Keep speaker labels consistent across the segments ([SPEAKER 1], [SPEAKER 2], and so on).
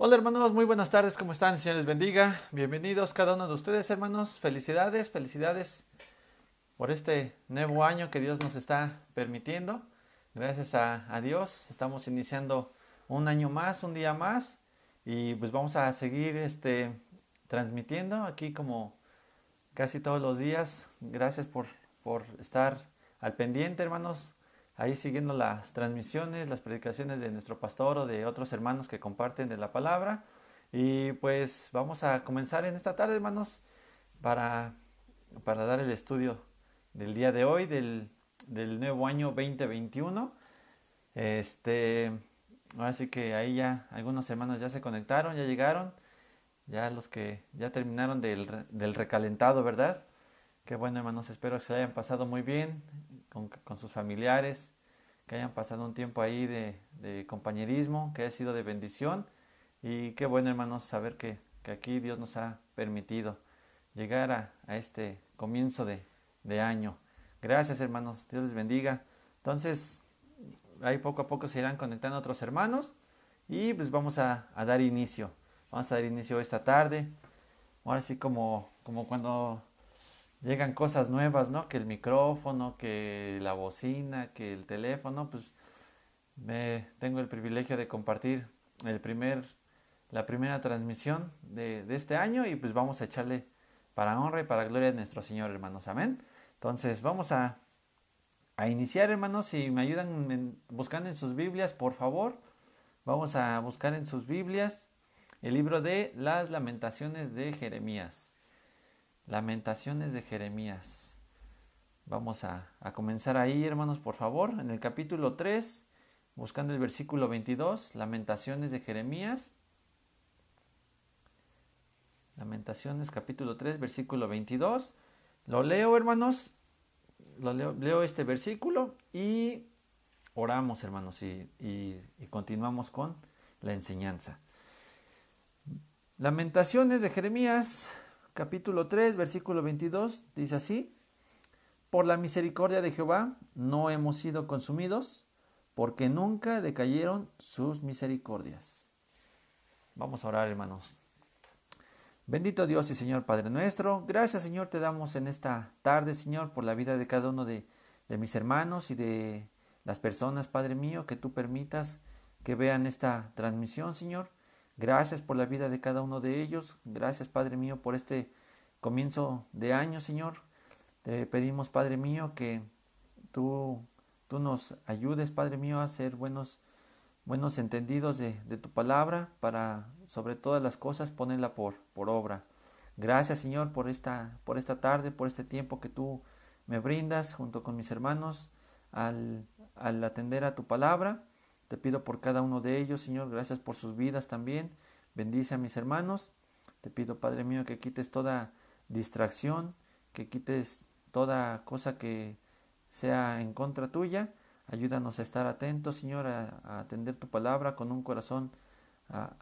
[SPEAKER 1] Hola hermanos, muy buenas tardes, ¿cómo están? Señor les bendiga. Bienvenidos cada uno de ustedes hermanos. Felicidades, felicidades por este nuevo año que Dios nos está permitiendo. Gracias a, a, Dios estamos iniciando un año más, un día más y pues vamos a seguir este, transmitiendo aquí como casi todos los días. Gracias por, por estar al pendiente hermanos ahí siguiendo las transmisiones, las predicaciones de nuestro pastor o de otros hermanos que comparten de la palabra. Y pues vamos a comenzar en esta tarde, hermanos, para, para dar el estudio del día de hoy, del, del nuevo año 2021. Este, así que ahí ya algunos hermanos ya se conectaron, ya llegaron, ya los que ya terminaron del, del recalentado, ¿verdad? Qué bueno, hermanos, espero que se hayan pasado muy bien con, sus familiares, que hayan pasado un tiempo ahí de, de, compañerismo, que haya sido de bendición. Y qué bueno, hermanos, saber que, que aquí Dios nos ha permitido llegar a, a este comienzo de, de, año. Gracias, hermanos. Dios les bendiga. Entonces, ahí poco a poco se irán conectando otros hermanos y pues vamos a, a dar inicio. Vamos a dar inicio esta tarde. Ahora sí como, como cuando llegan cosas nuevas, ¿no? Que el micrófono, que la bocina, que el teléfono, pues me tengo el privilegio de compartir el primer, la primera transmisión de, este año y pues vamos a echarle para honra y para gloria de nuestro Señor, hermanos. Amén. Entonces vamos a, a iniciar, hermanos. Si me ayudan en, buscando en sus Biblias, por favor, vamos a buscar en sus Biblias el libro de las lamentaciones de Jeremías. Lamentaciones de Jeremías. Vamos a, a, comenzar ahí, hermanos, por favor, en el capítulo 3, buscando el versículo 22, Lamentaciones de Jeremías. Lamentaciones, capítulo 3, versículo 22. Lo leo, hermanos, lo leo, leo este versículo y oramos, hermanos, y, y, y continuamos con la enseñanza. Lamentaciones de Jeremías, capítulo 3, versículo 22, dice así, Por la misericordia de Jehová no hemos sido consumidos, porque nunca decayeron sus misericordias. Vamos a orar, hermanos. Bendito Dios y Señor Padre nuestro, gracias Señor te damos en esta tarde, Señor, por la vida de cada uno de, de mis hermanos y de las personas, Padre mío, que tú permitas que vean esta transmisión, Señor. Gracias por la vida de cada uno de ellos. Gracias, Padre mío, por este comienzo de año, Señor. Te pedimos, Padre mío, que tú, tú nos ayudes, Padre mío, a ser buenos, buenos entendidos de, tu palabra para, sobre todas las cosas, ponerla por, obra. Gracias, Señor, por esta, por esta tarde, por este tiempo que tú me brindas junto con mis hermanos al atender a tu palabra. Te pido por cada uno de ellos, Señor, gracias por sus vidas también. Bendice a mis hermanos. Te pido, Padre mío, que quites toda distracción, que quites toda cosa que sea en contra tuya. Ayúdanos a estar atentos, Señor, a, atender tu palabra con un corazón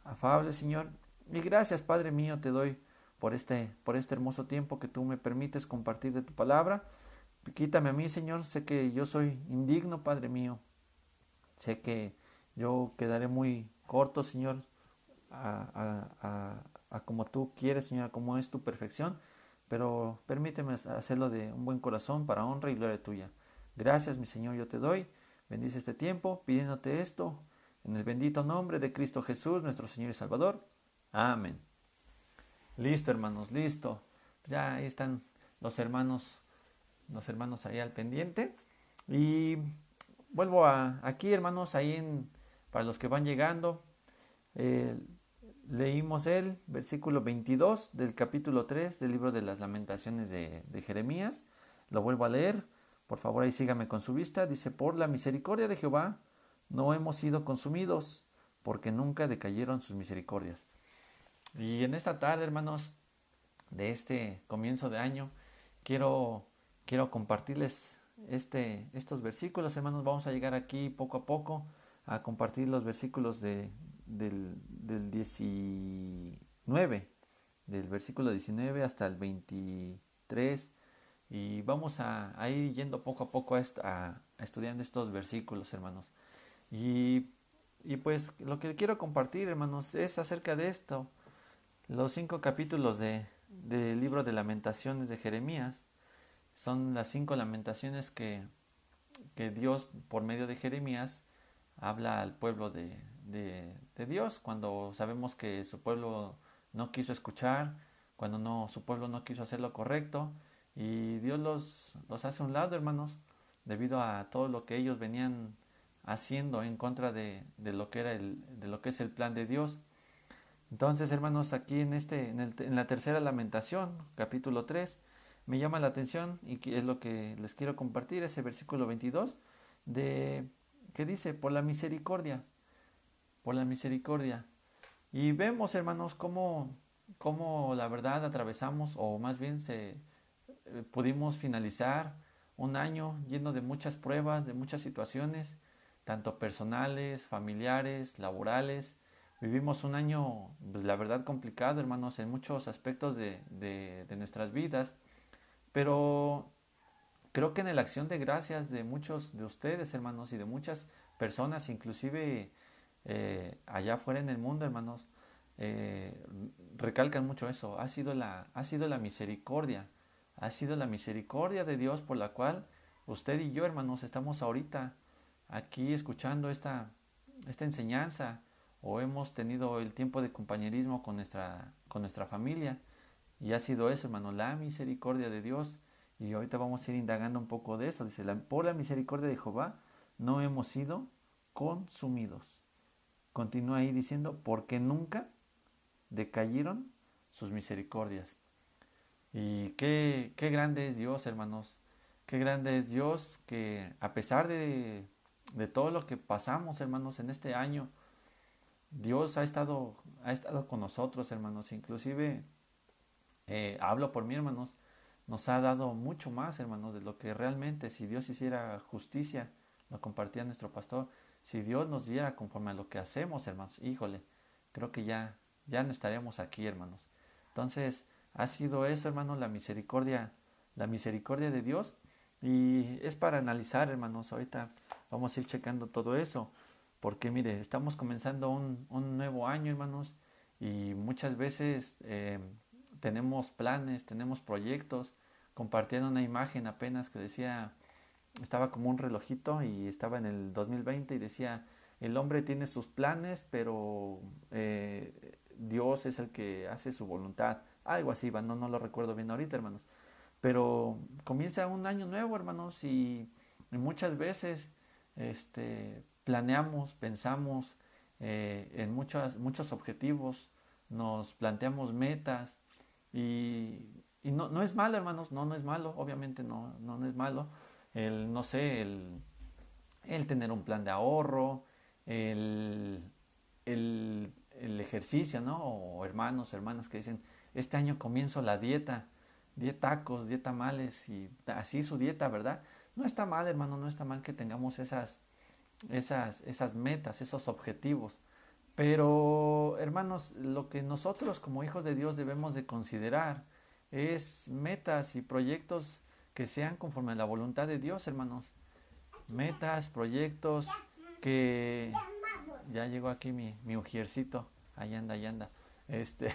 [SPEAKER 1] afable, Señor. Y gracias, Padre mío, te doy por este, por este hermoso tiempo que tú me permites compartir de tu palabra. Quítame a mí, Señor. Sé que yo soy indigno, Padre mío. Sé que yo quedaré muy corto, Señor, a, a, a, a, como tú quieres, Señor, como es tu perfección, pero permíteme hacerlo de un buen corazón para honra y gloria tuya. Gracias, mi Señor, yo te doy. Bendice este tiempo pidiéndote esto en el bendito nombre de Cristo Jesús, nuestro Señor y Salvador. Amén. Listo, hermanos, listo. Ya ahí están los hermanos, los hermanos ahí al pendiente. Y vuelvo a aquí, hermanos, ahí en, para los que van llegando, eh, leímos el versículo 22 del capítulo 3 del libro de las lamentaciones de, Jeremías. Lo vuelvo a leer. Por favor, ahí sígame con su vista. Dice, por la misericordia de Jehová no hemos sido consumidos, porque nunca decayeron sus misericordias. Y en esta tarde, hermanos, de este comienzo de año, quiero, quiero compartirles este, estos versículos, hermanos. Vamos a llegar aquí poco a poco a compartir los versículos de, del, del 19, del versículo 19 hasta el 23. Y vamos a, ir yendo poco a poco a, a, a, estudiando estos versículos, hermanos. Y y pues lo que quiero compartir, hermanos, es acerca de esto. Los cinco capítulos de, del libro de lamentaciones de Jeremías son las cinco lamentaciones que, que Dios, por medio de Jeremías, habla al pueblo de, de, Dios cuando sabemos que su pueblo no quiso escuchar, cuando no, su pueblo no quiso hacer lo correcto y Dios los, los hace a un lado, hermanos, debido a todo lo que ellos venían haciendo en contra de, de, lo que era el, de lo que es el plan de Dios. Entonces, hermanos, aquí en este, en, el, en la tercera lamentación, capítulo 3, me llama la atención y es lo que les quiero compartir, ese versículo 22, de que dice, por la misericordia, por la misericordia. Y vemos, hermanos, cómo, cómo la verdad atravesamos, o más bien se, eh, pudimos finalizar un año lleno de muchas pruebas, de muchas situaciones, tanto personales, familiares, laborales. Vivimos un año, pues, la verdad, complicado, hermanos, en muchos aspectos de, de, nuestras vidas, pero creo que en la acción de gracias de muchos de ustedes, hermanos, y de muchas personas, inclusive eh, allá afuera en el mundo, hermanos, eh, recalcan mucho eso. Ha sido, la, ha sido la misericordia, ha sido la misericordia de Dios por la cual usted y yo, hermanos, estamos ahorita aquí escuchando esta, esta enseñanza o hemos tenido el tiempo de compañerismo con nuestra, con nuestra familia. Y ha sido eso, hermano, la misericordia de Dios. Y ahorita vamos a ir indagando un poco de eso. Dice, por la misericordia de Jehová no hemos sido consumidos. Continúa ahí diciendo, porque nunca decayeron sus misericordias. Y qué, qué grande es Dios, hermanos. Qué grande es Dios que a pesar de de todo lo que pasamos, hermanos, en este año. Dios ha estado, ha estado con nosotros, hermanos. Inclusive, eh, hablo por mí, hermanos, nos ha dado mucho más, hermanos, de lo que realmente, si Dios hiciera justicia, lo compartía nuestro pastor, si Dios nos diera conforme a lo que hacemos, hermanos, híjole, creo que ya, ya no estaríamos aquí, hermanos. Entonces, ha sido eso, hermanos, la misericordia, la misericordia de Dios. Y es para analizar, hermanos, ahorita Vamos a ir checando todo eso, porque mire, estamos comenzando un, un nuevo año, hermanos, y muchas veces eh, tenemos planes, tenemos proyectos, compartiendo una imagen apenas que decía, estaba como un relojito y estaba en el 2020 y decía, el hombre tiene sus planes, pero eh, Dios es el que hace su voluntad. Algo así, no, no lo recuerdo bien ahorita, hermanos. Pero comienza un año nuevo, hermanos, y muchas veces este, planeamos, pensamos eh, en muchos, muchos objetivos, nos planteamos metas y, no, no, es malo, hermanos, no, no es malo, obviamente no, no, es malo. El, no sé, el, el, tener un plan de ahorro, el, el, el ejercicio, ¿no? O hermanos, hermanas que dicen, este año comienzo la dieta, dieta tacos, dieta males y así su dieta, ¿verdad? No está mal, hermano, no está mal que tengamos esas, esas, esas metas, esos objetivos. Pero, hermanos, lo que nosotros como hijos de Dios debemos de considerar es metas y proyectos que sean conforme a la voluntad de Dios, hermanos. Metas, proyectos que... Ya llegó aquí mi, mi ujiercito. Ahí anda, ahí anda. Este,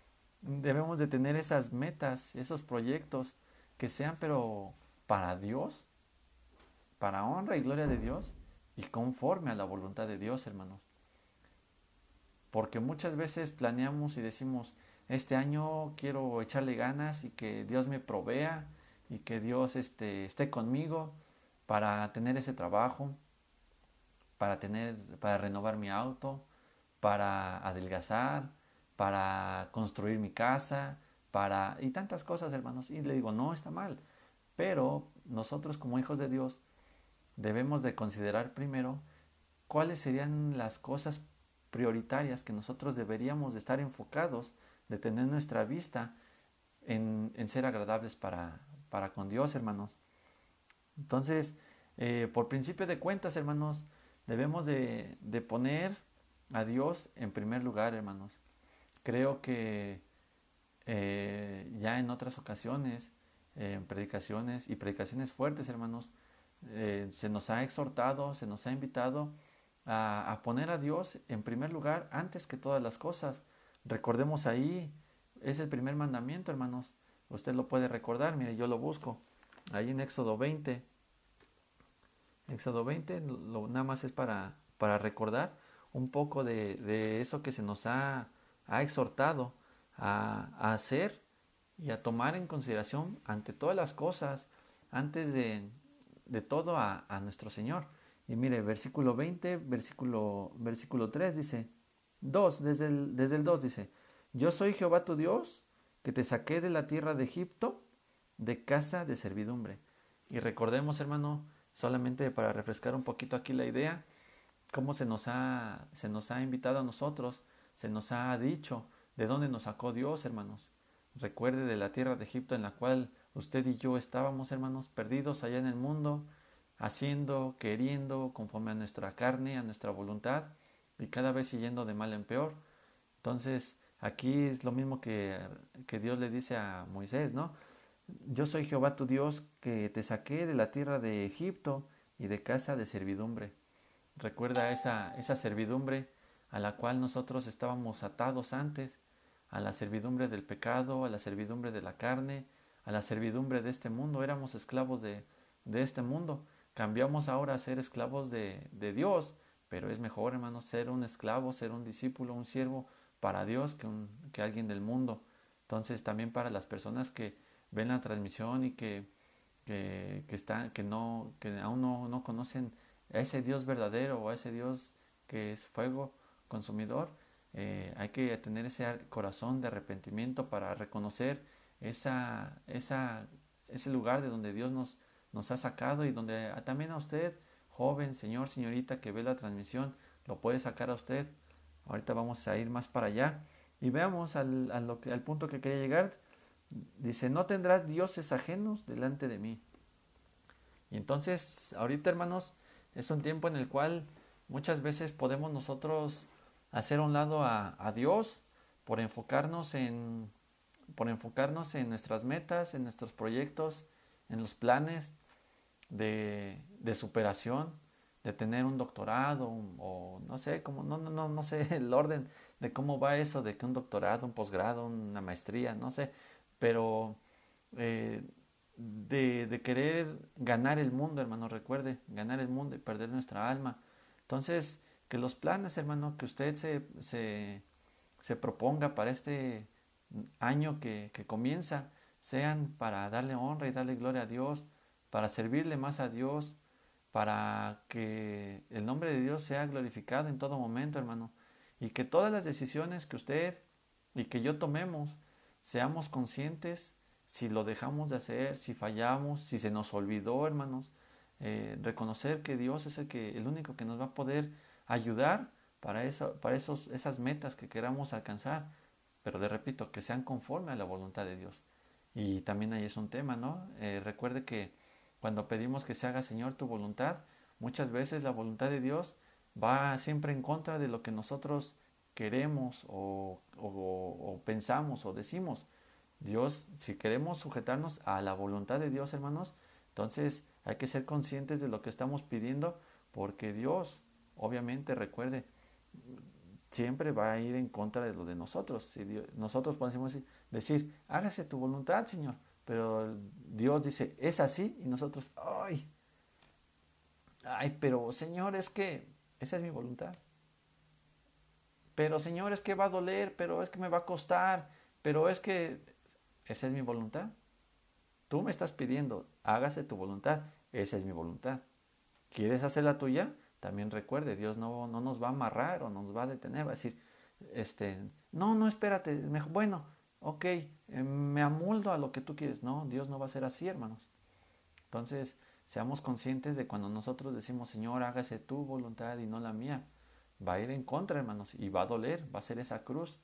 [SPEAKER 1] debemos de tener esas metas, esos proyectos que sean pero para Dios, para honra y gloria de Dios y conforme a la voluntad de Dios, hermanos. Porque muchas veces planeamos y decimos, este año quiero echarle ganas y que Dios me provea y que Dios este, esté conmigo para tener ese trabajo, para tener, para renovar mi auto, para adelgazar, para construir mi casa, para y tantas cosas, hermanos. Y le digo, no está mal. Pero nosotros como hijos de Dios debemos de considerar primero cuáles serían las cosas prioritarias que nosotros deberíamos de estar enfocados, de tener nuestra vista en, ser agradables para, para, con Dios, hermanos. Entonces, eh, por principio de cuentas, hermanos, debemos de, de, poner a Dios en primer lugar, hermanos. Creo que eh, ya en otras ocasiones, en predicaciones y predicaciones fuertes, hermanos, eh, se nos ha exhortado, se nos ha invitado a, poner a Dios en primer lugar antes que todas las cosas. Recordemos ahí, es el primer mandamiento, hermanos. Usted lo puede recordar, mire, yo lo busco. Ahí en Éxodo 20. Éxodo 20, lo, nada más es para, para recordar un poco de, de, eso que se nos ha, ha exhortado a, a, hacer y a tomar en consideración ante todas las cosas, antes de, de todo a, a, nuestro Señor. Y mire, versículo 20, versículo, versículo 3 dice, 2, desde el, desde el 2 dice, yo soy Jehová tu Dios, que te saqué de la tierra de Egipto, de casa de servidumbre. Y recordemos, hermano, solamente para refrescar un poquito aquí la idea, cómo se nos ha, se nos ha invitado a nosotros, se nos ha dicho de dónde nos sacó Dios, hermanos. Recuerde de la tierra de Egipto en la cual usted y yo estábamos, hermanos, perdidos allá en el mundo, haciendo, queriendo, conforme a nuestra carne, a nuestra voluntad, y cada vez siguiendo de mal en peor. Entonces, aquí es lo mismo que, que Dios le dice a Moisés, ¿no? Yo soy Jehová tu Dios que te saqué de la tierra de Egipto y de casa de servidumbre. Recuerda esa, esa servidumbre a la cual nosotros estábamos atados antes, a la servidumbre del pecado, a la servidumbre de la carne, a la servidumbre de este mundo. Éramos esclavos de, de este mundo. Cambiamos ahora a ser esclavos de, de Dios, pero es mejor, hermano, ser un esclavo, ser un discípulo, un siervo para Dios que, un, que alguien del mundo. Entonces también para las personas que ven la transmisión y que, que, que, que, no, que aún no, no conocen a ese Dios verdadero o a ese Dios que es fuego consumidor, eh, hay que tener ese corazón de arrepentimiento para reconocer esa, esa, ese lugar de donde Dios nos, nos ha sacado y donde también a usted, joven, señor, señorita que ve la transmisión, lo puede sacar a usted. Ahorita vamos a ir más para allá y veamos al, al, punto que quería llegar. Dice, no tendrás dioses ajenos delante de mí. Y entonces, ahorita hermanos, es un tiempo en el cual muchas veces podemos nosotros hacer un lado a, a Dios por enfocarnos en por enfocarnos en nuestras metas, en nuestros proyectos, en los planes de, de superación, de tener un doctorado o no sé, como no, no, no, no sé el orden de cómo va eso de que un doctorado, un posgrado, una maestría, no sé, pero eh, de, de, querer ganar el mundo, hermano, recuerde, ganar el mundo y perder nuestra alma. Entonces, que los planes, hermano, que usted se, se, se proponga para este año que, que comienza, sean para darle honra y darle gloria a Dios, para servirle más a Dios, para que el nombre de Dios sea glorificado en todo momento, hermano, y que todas las decisiones que usted y que yo tomemos Seamos conscientes si lo dejamos de hacer, si fallamos, si se nos olvidó, hermanos. Eh, reconocer que Dios es el, que, el único que nos va a poder ayudar para, eso, para esos, esas metas que queramos alcanzar. Pero le repito, que sean conforme a la voluntad de Dios. Y también ahí es un tema, ¿no? Eh, recuerde que cuando pedimos que se haga, Señor, tu voluntad, muchas veces la voluntad de Dios va siempre en contra de lo que nosotros queremos o, pensamos o decimos. Dios, si queremos sujetarnos a la voluntad de Dios, hermanos, entonces hay que ser conscientes de lo que estamos pidiendo, porque Dios, obviamente, recuerde, siempre va a ir en contra de lo de nosotros. Si nosotros podemos decir, hágase tu voluntad, Señor, pero Dios dice, es así, y nosotros, ay, ay, pero Señor, es que esa es mi voluntad pero Señor, es que va a doler, pero es que me va a costar, pero es que esa es mi voluntad. Tú me estás pidiendo, hágase tu voluntad, esa es mi voluntad. ¿Quieres hacer la tuya? También recuerde, Dios no, no nos va a amarrar o nos va a detener, va a decir, este, no, no, espérate, bueno, ok, eh, me amoldo a lo que tú quieres. No, Dios no va a ser así, hermanos. Entonces, seamos conscientes de cuando nosotros decimos, Señor, hágase tu voluntad y no la mía va a ir en contra, hermanos, y va a doler, va a ser esa cruz,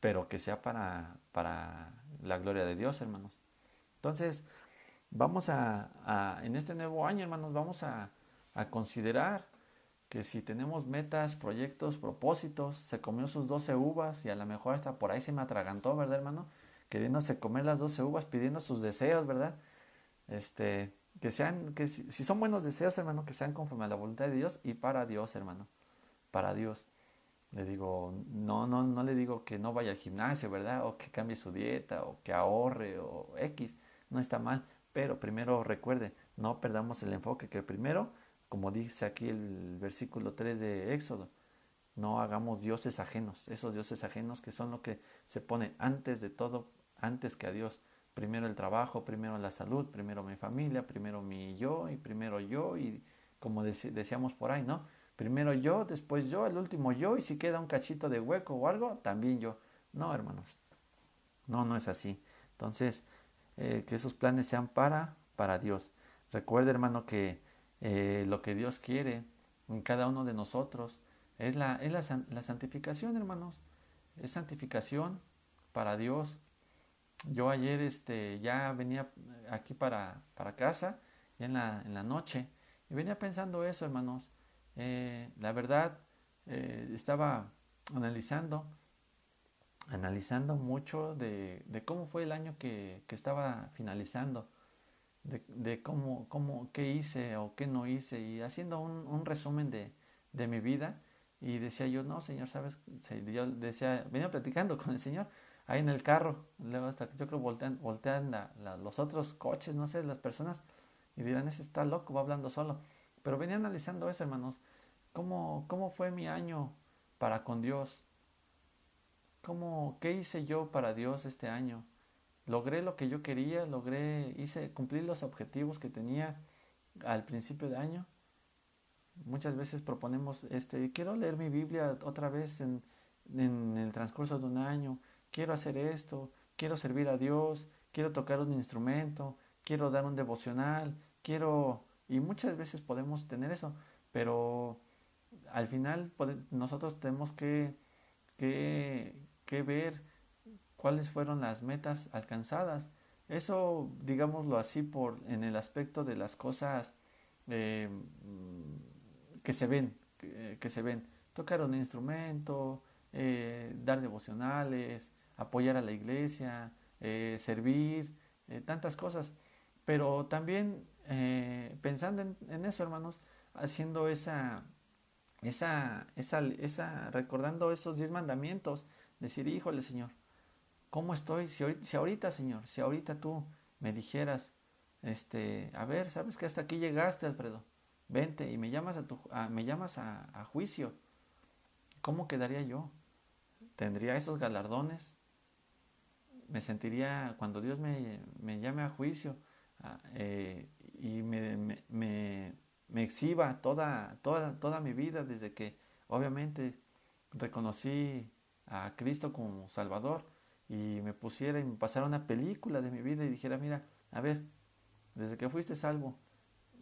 [SPEAKER 1] pero que sea para, para la gloria de Dios, hermanos. Entonces, vamos a, en este nuevo año, hermanos, vamos a, a, considerar que si tenemos metas, proyectos, propósitos, se comió sus 12 uvas y a lo mejor hasta por ahí se me atragantó, ¿verdad, hermano? Queriéndose comer las 12 uvas, pidiendo sus deseos, ¿verdad? Este, que sean, que si, si, son buenos deseos, hermano, que sean conforme a la voluntad de Dios y para Dios, hermano, para Dios. Le digo, no, no, no le digo que no vaya al gimnasio, ¿verdad? O que cambie su dieta, o que ahorre, o X, no está mal, pero primero recuerde, no perdamos el enfoque, que primero, como dice aquí el versículo 3 de Éxodo, no hagamos dioses ajenos, esos dioses ajenos que son lo que se pone antes de todo, antes que a Dios. Primero el trabajo, primero la salud, primero mi familia, primero mi yo y primero yo y como decíamos por ahí, ¿no? Primero yo, después yo, el último yo y si queda un cachito de hueco o algo, también yo. No, hermanos. No, no es así. Entonces, eh, que esos planes sean para, para Dios. Recuerde, hermano, que eh, lo que Dios quiere en cada uno de nosotros es la, es la, la santificación, hermanos. Es santificación para Dios. Yo ayer este, ya venía aquí para, para casa, en la, en la noche, y venía pensando eso, hermanos. Eh, la verdad, eh, estaba analizando, analizando mucho de, de, cómo fue el año que, que estaba finalizando, de, de, cómo, cómo, qué hice o qué no hice, y haciendo un, un resumen de, de mi vida y decía yo, no, Señor, ¿sabes? Yo decía, venía platicando con el Señor ahí en el carro. Luego hasta yo creo voltean, voltean los otros coches, no sé, las personas, y dirán, ese está loco, va hablando solo. Pero venía analizando eso, hermanos. ¿Cómo, cómo fue mi año para con Dios? ¿Cómo, ¿Qué hice yo para Dios este año? ¿Logré lo que yo quería? ¿Logré, hice, cumplir los objetivos que tenía al principio de año? Muchas veces proponemos, este, quiero leer mi Biblia otra vez en, en el transcurso de un año, quiero hacer esto, quiero servir a Dios, quiero tocar un instrumento, quiero dar un devocional, quiero... Y muchas veces podemos tener eso, pero al final nosotros tenemos que, que, que ver cuáles fueron las metas alcanzadas. Eso, digámoslo así, por en el aspecto de las cosas eh, que se ven, que, se ven. Tocar un instrumento, eh, dar devocionales, apoyar a la iglesia, eh, servir, eh, tantas cosas. Pero también pensando en, eso, hermanos, haciendo esa, esa, esa, esa, recordando esos diez mandamientos, decir, híjole, Señor, ¿cómo estoy? Si ahorita, Señor, si ahorita tú me dijeras, este, a ver, ¿sabes que hasta aquí llegaste, Alfredo? vente y me llamas a, tu, me llamas a, juicio, ¿cómo quedaría yo? ¿Tendría esos galardones? ¿Me sentiría, cuando Dios me, llame a juicio eh, y me, me, exhiba toda, toda, toda mi vida desde que obviamente reconocí a Cristo como Salvador y me pusiera y me pasara una película de mi vida y dijera, mira, a ver, desde que fuiste salvo,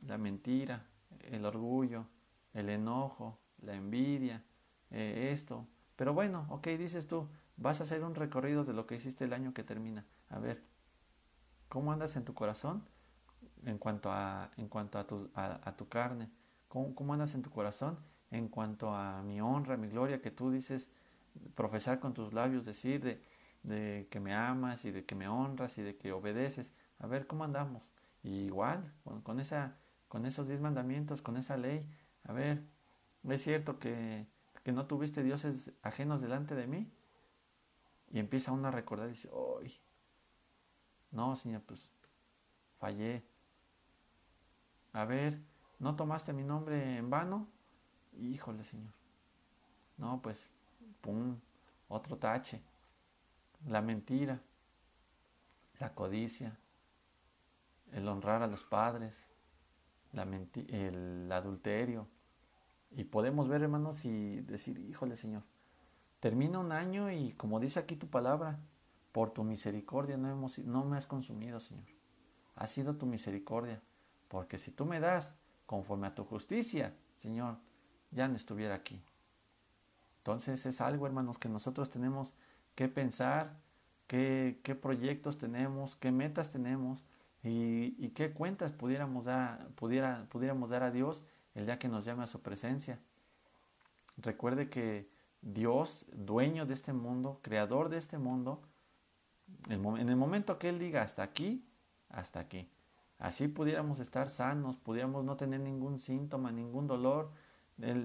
[SPEAKER 1] la mentira, el orgullo, el enojo, la envidia, eh, esto. Pero bueno, ok, dices tú, vas a hacer un recorrido de lo que hiciste el año que termina. A ver, ¿cómo andas en tu corazón en cuanto a, en cuanto a, tu, a, tu carne? ¿Cómo, ¿Cómo andas en tu corazón en cuanto a mi honra, mi gloria que tú dices, profesar con tus labios, decir de, de que me amas y de que me honras y de que obedeces? A ver, ¿cómo andamos? Y igual, con esa con esos diez mandamientos, con esa ley. A ver, ¿es cierto que, que no tuviste dioses ajenos delante de mí? Y empieza uno a recordar y dice, ¡ay! No, Señor, pues fallé. A ver, ¿no tomaste mi nombre en vano? Híjole, Señor. No, pues, pum, otro tache. La mentira, la codicia, el honrar a los padres, la el adulterio. Y podemos ver, hermanos, y decir, híjole, Señor, termina un año y como dice aquí tu palabra, por tu misericordia no, hemos, no me has consumido, Señor. Ha sido tu misericordia, porque si tú me das conforme a tu justicia, Señor, ya no estuviera aquí. Entonces es algo, hermanos, que nosotros tenemos que pensar, qué, qué proyectos tenemos, qué metas tenemos, y, qué cuentas pudiéramos dar, pudiéramos dar a Dios el día que nos llame a su presencia. Recuerde que Dios, dueño de este mundo, creador de este mundo, en el momento que Él diga hasta aquí, hasta aquí. así pudiéramos estar sanos, pudiéramos no tener ningún síntoma, ningún dolor.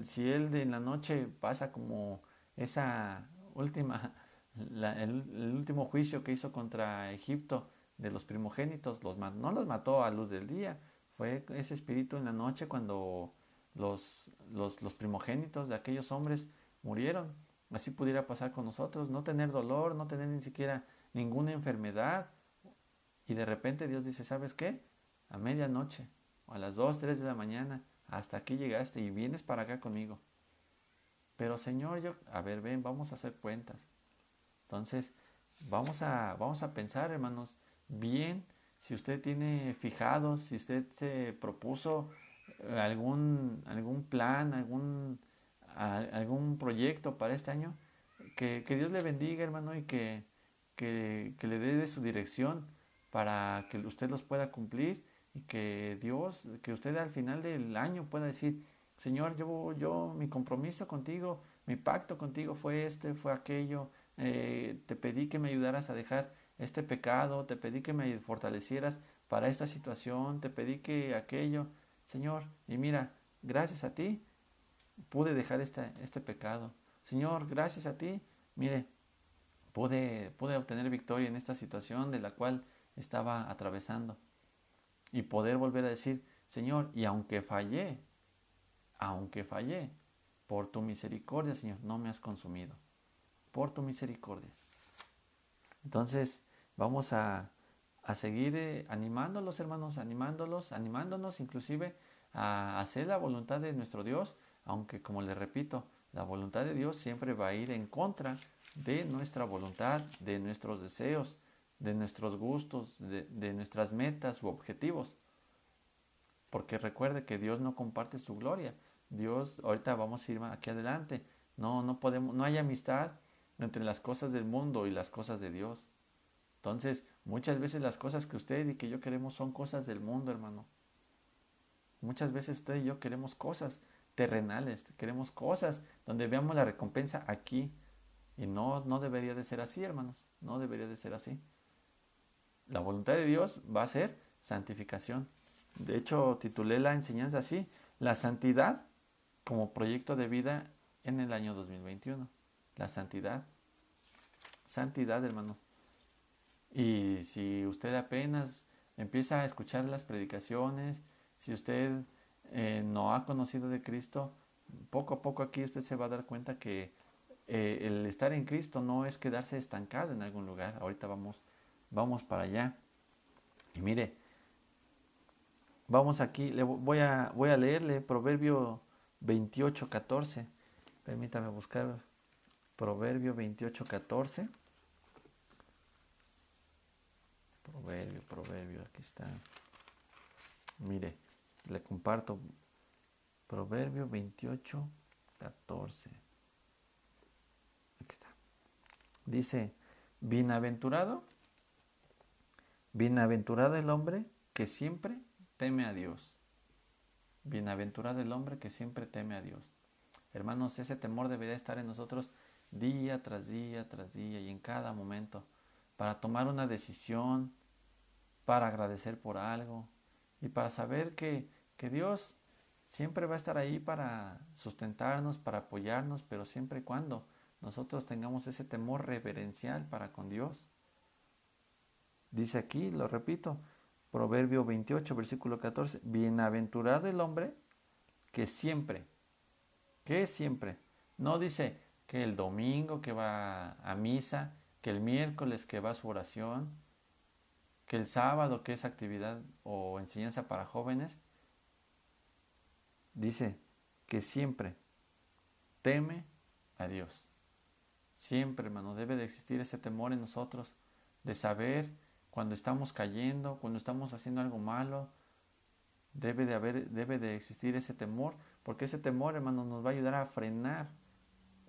[SPEAKER 1] si él de en la noche pasa como esa última, el, último juicio que hizo contra Egipto de los primogénitos, los, no los mató a luz del día, fue ese espíritu en la noche cuando los, los, primogénitos de aquellos hombres murieron. Así pudiera pasar con nosotros, no tener dolor, no tener ni siquiera ninguna enfermedad. Y de repente Dios dice, ¿sabes qué? A medianoche, a las 2, 3 de la mañana, hasta aquí llegaste y vienes para acá conmigo. Pero Señor, yo, a ver, ven, vamos a hacer cuentas. Entonces, vamos a, vamos a pensar, hermanos, bien, si usted tiene fijado, si usted se propuso eh, algún, algún plan, algún, algún proyecto para este año, que, que Dios le bendiga, hermano, y que, que, que le dé de su dirección para que usted los pueda cumplir y que Dios, que usted al final del año pueda decir, Señor, yo, yo, mi compromiso contigo, mi pacto contigo fue este, fue aquello, eh, te pedí que me ayudaras a dejar este pecado, te pedí que me fortalecieras para esta situación, te pedí que aquello, Señor, y mira, gracias a ti pude dejar este, este pecado. Señor, gracias a ti, mire, pude, pude obtener victoria en esta situación de la cual estaba atravesando. Y poder volver a decir, Señor, y aunque fallé, aunque fallé, por tu misericordia, Señor, no me has consumido. Por tu misericordia. Entonces, vamos a, a seguir eh, animándolos, hermanos, animándolos, animándonos inclusive a hacer la voluntad de nuestro Dios, aunque como les repito, la voluntad de Dios siempre va a ir en contra de nuestra voluntad, de nuestros deseos, de nuestros gustos, de, de nuestras metas u objetivos. Porque recuerde que Dios no comparte su gloria. Dios, ahorita vamos a ir aquí adelante. No, no podemos, no hay amistad entre las cosas del mundo y las cosas de Dios. Entonces, muchas veces las cosas que usted y que yo queremos son cosas del mundo, hermano. Muchas veces usted y yo queremos cosas terrenales, queremos cosas donde veamos la recompensa aquí. Y no, no debería de ser así, hermanos. No debería de ser así. La voluntad de Dios va a ser santificación. De hecho, titulé la enseñanza así, la santidad como proyecto de vida en el año 2021. La santidad. Santidad, hermanos. Y si usted apenas empieza a escuchar las predicaciones, si usted eh, no ha conocido de Cristo, poco a poco aquí usted se va a dar cuenta que eh, el estar en Cristo no es quedarse estancado en algún lugar. Ahorita vamos, vamos para allá. Y mire, vamos aquí, le voy a, voy a leerle Proverbio 28, 14. Permítame buscar Proverbio 28, 14. Proverbio, proverbio, aquí está. Mire, le comparto Proverbio 28, 14. Aquí está. Dice, bienaventurado, bienaventurado el hombre que siempre teme a Dios. Bienaventurado el hombre que siempre teme a Dios. Hermanos, ese temor debería estar en nosotros día tras día tras día y en cada momento para tomar una decisión, para agradecer por algo y para saber que, que Dios siempre va a estar ahí para sustentarnos, para apoyarnos, pero siempre y cuando nosotros tengamos ese temor reverencial para con Dios. Dice aquí, lo repito, Proverbio 28, versículo 14, bienaventurado el hombre que siempre, que siempre, no dice que el domingo que va a misa, que el miércoles que va a su oración, que el sábado que es actividad o enseñanza para jóvenes, dice que siempre teme a Dios. Siempre, hermano, debe de existir ese temor en nosotros de saber cuando estamos cayendo, cuando estamos haciendo algo malo, debe de haber, debe de existir ese temor, porque ese temor, hermano, nos va a ayudar a frenar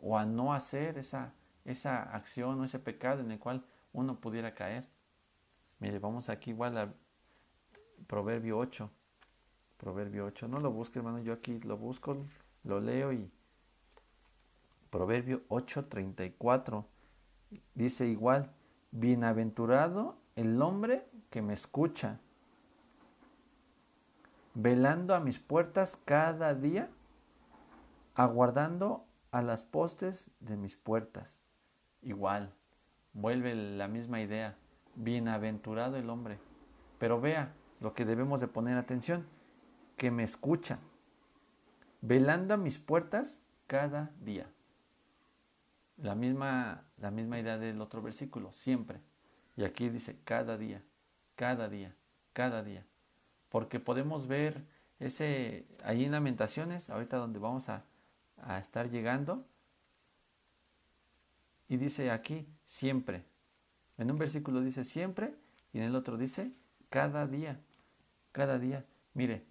[SPEAKER 1] o a no hacer esa esa acción o ese pecado en el cual uno pudiera caer. Mire, vamos aquí igual a Proverbio 8. Proverbio 8. No lo busque, hermano, yo aquí lo busco, lo leo y Proverbio 8:34 dice igual, bienaventurado el hombre que me escucha velando a mis puertas cada día, aguardando a las postes de mis puertas. Igual, vuelve la misma idea. Bienaventurado el hombre. Pero vea lo que debemos de poner atención, que me escucha, velando a mis puertas cada día. La misma, la misma idea del otro versículo, siempre. Y aquí dice cada día, cada día, cada día. Porque podemos ver ese, ahí en Lamentaciones, ahorita donde vamos a, a estar llegando, y dice aquí siempre. En un versículo dice siempre y en el otro dice cada día. Cada día. Mire,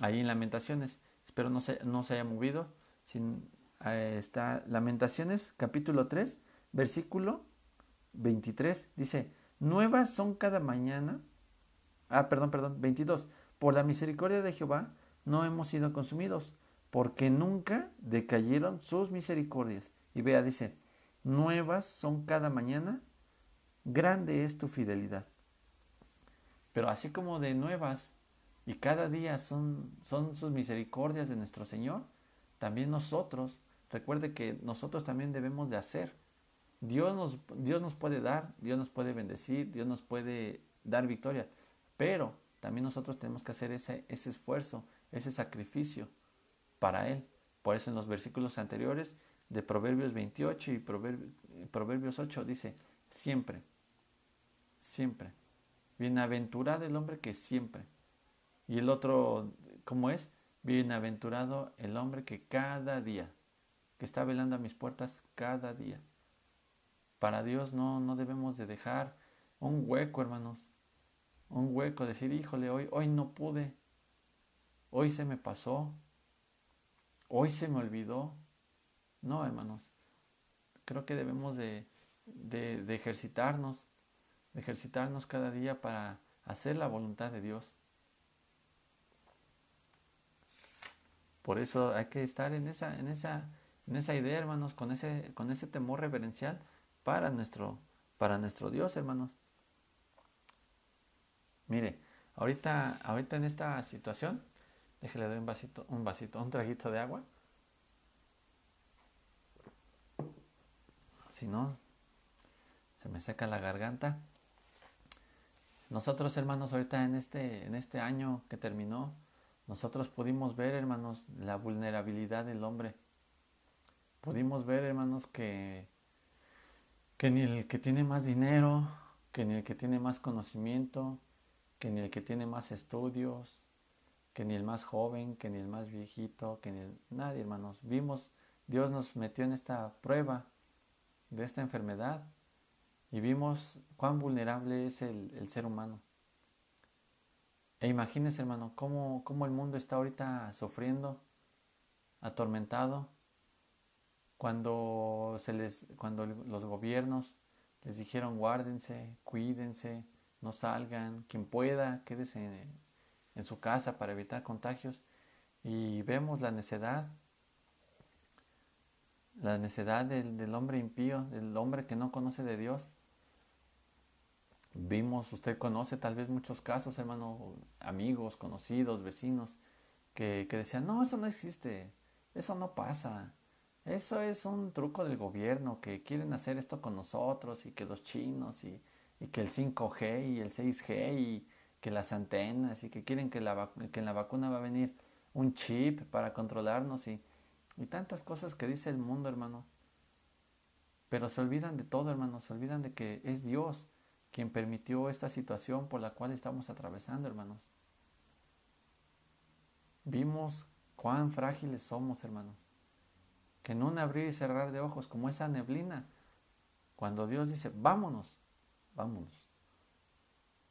[SPEAKER 1] ahí en Lamentaciones, espero no se, no se haya movido. Sin, está Lamentaciones, capítulo 3, versículo 23. Dice, nuevas son cada mañana. Ah, perdón, perdón, 22. Por la misericordia de Jehová no hemos sido consumidos, porque nunca decayeron sus misericordias. Y vea, dice, nuevas son cada mañana, grande es tu fidelidad. Pero así como de nuevas y cada día son, son sus misericordias de nuestro Señor, también nosotros, recuerde que nosotros también debemos de hacer. Dios nos, Dios nos puede dar, Dios nos puede bendecir, Dios nos puede dar victoria, pero también nosotros tenemos que hacer ese, ese esfuerzo, ese sacrificio para Él. Por eso en los versículos anteriores de Proverbios 28 y Proverbios 8 dice, siempre, siempre. Bienaventurado el hombre que siempre. Y el otro, ¿cómo es? Bienaventurado el hombre que cada día, que está velando a mis puertas cada día. Para Dios no, no debemos de dejar un hueco, hermanos. Un hueco, decir, híjole, hoy, hoy no pude. Hoy se me pasó. Hoy se me olvidó. No, hermanos. Creo que debemos de, de, ejercitarnos, ejercitarnos cada día para hacer la voluntad de Dios. Por eso hay que estar en esa, en esa, en esa idea, hermanos, con ese, con ese temor reverencial para nuestro, para nuestro Dios, hermanos. Mire, ahorita, ahorita en esta situación, déjele dar un vasito, un vasito, un traguito de agua. si no, se me seca la garganta. Nosotros, hermanos, ahorita en este, en este año que terminó, nosotros pudimos ver, hermanos, la vulnerabilidad del hombre. Pudimos ver, hermanos, que, que ni el que tiene más dinero, que ni el que tiene más conocimiento, que ni el que tiene más estudios, que ni el más joven, que ni el más viejito, que ni el, nadie, hermanos. Vimos, Dios nos metió en esta prueba de esta enfermedad y vimos cuán vulnerable es el, ser humano. E imagínense, hermano, cómo, cómo, el mundo está ahorita sufriendo, atormentado, cuando, se les, cuando los gobiernos les dijeron guárdense, cuídense, no salgan, quien pueda, quédese en su casa para evitar contagios. Y vemos la necedad la necedad del, hombre impío, del hombre que no conoce de Dios. Vimos, usted conoce tal vez muchos casos, hermano, amigos, conocidos, vecinos, que, decían, no, eso no existe, eso no pasa, eso es un truco del gobierno, que quieren hacer esto con nosotros y que los chinos y, que el 5G y el 6G y que las antenas y que quieren que, la, que en la vacuna va a venir un chip para controlarnos y y tantas cosas que dice el mundo, hermano. Pero se olvidan de todo, hermano. Se olvidan de que es Dios quien permitió esta situación por la cual estamos atravesando, hermanos. Vimos cuán frágiles somos, hermanos. Que en un abrir y cerrar de ojos, como esa neblina, cuando Dios dice, vámonos, vámonos.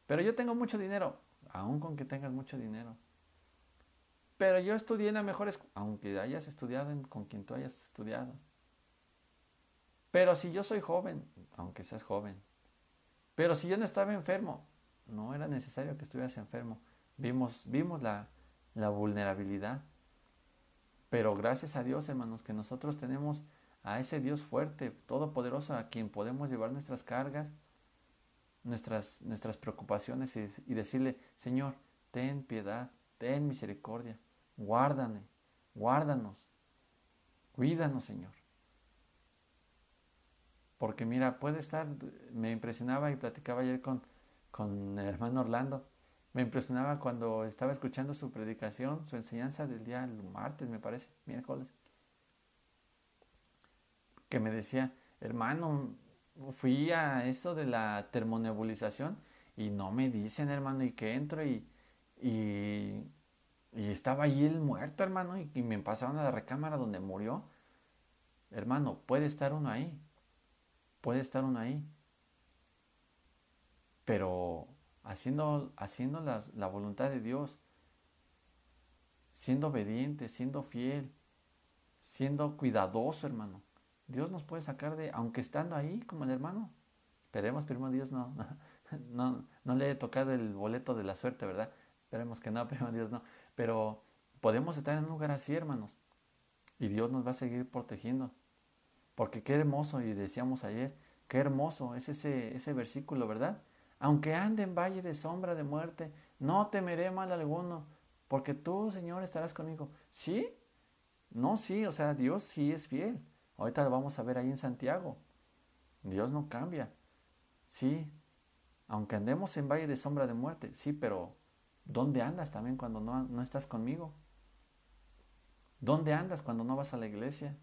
[SPEAKER 1] Pero yo tengo mucho dinero, aun con que tengas mucho dinero. Pero yo estudié en la mejor escuela, aunque hayas estudiado con quien tú hayas estudiado. Pero si yo soy joven, aunque seas joven. Pero si yo no estaba enfermo, no era necesario que estuvieras enfermo. Vimos, vimos la, la vulnerabilidad. Pero gracias a Dios, hermanos, que nosotros tenemos a ese Dios fuerte, todopoderoso, a quien podemos llevar nuestras cargas, nuestras, nuestras preocupaciones y, decirle, Señor, ten piedad, ten misericordia, guárdame, guárdanos, cuídanos, Señor. Porque mira, puede estar, me impresionaba y platicaba ayer con, con el hermano Orlando, me impresionaba cuando estaba escuchando su predicación, su enseñanza del día martes, me parece, miércoles, que me decía, hermano, fui a eso de la termonebulización y no me dicen, hermano, y que entro y, y, estaba allí el muerto, hermano, y, y me pasaron a la recámara donde murió. Hermano, puede estar uno ahí, puede estar uno ahí, pero haciendo, haciendo la, la voluntad de Dios, siendo obediente, siendo fiel, siendo cuidadoso, hermano. Dios nos puede sacar de, aunque estando ahí como el hermano. Esperemos, primo Dios, no, no, no, le he tocado el boleto de la suerte, ¿verdad? Esperemos que no, primo Dios, no. Pero podemos estar en un lugar así, hermanos. Y Dios nos va a seguir protegiendo. Porque qué hermoso, y decíamos ayer, qué hermoso es ese, ese versículo, ¿verdad? Aunque ande en valle de sombra de muerte, no temeré mal alguno, porque tú, Señor, estarás conmigo. ¿Sí? No, sí, o sea, Dios sí es fiel. Ahorita lo vamos a ver ahí en Santiago. Dios no cambia. Sí, aunque andemos en valle de sombra de muerte, sí, pero ¿dónde andas también cuando no, no estás conmigo? ¿Dónde andas cuando no vas a la iglesia?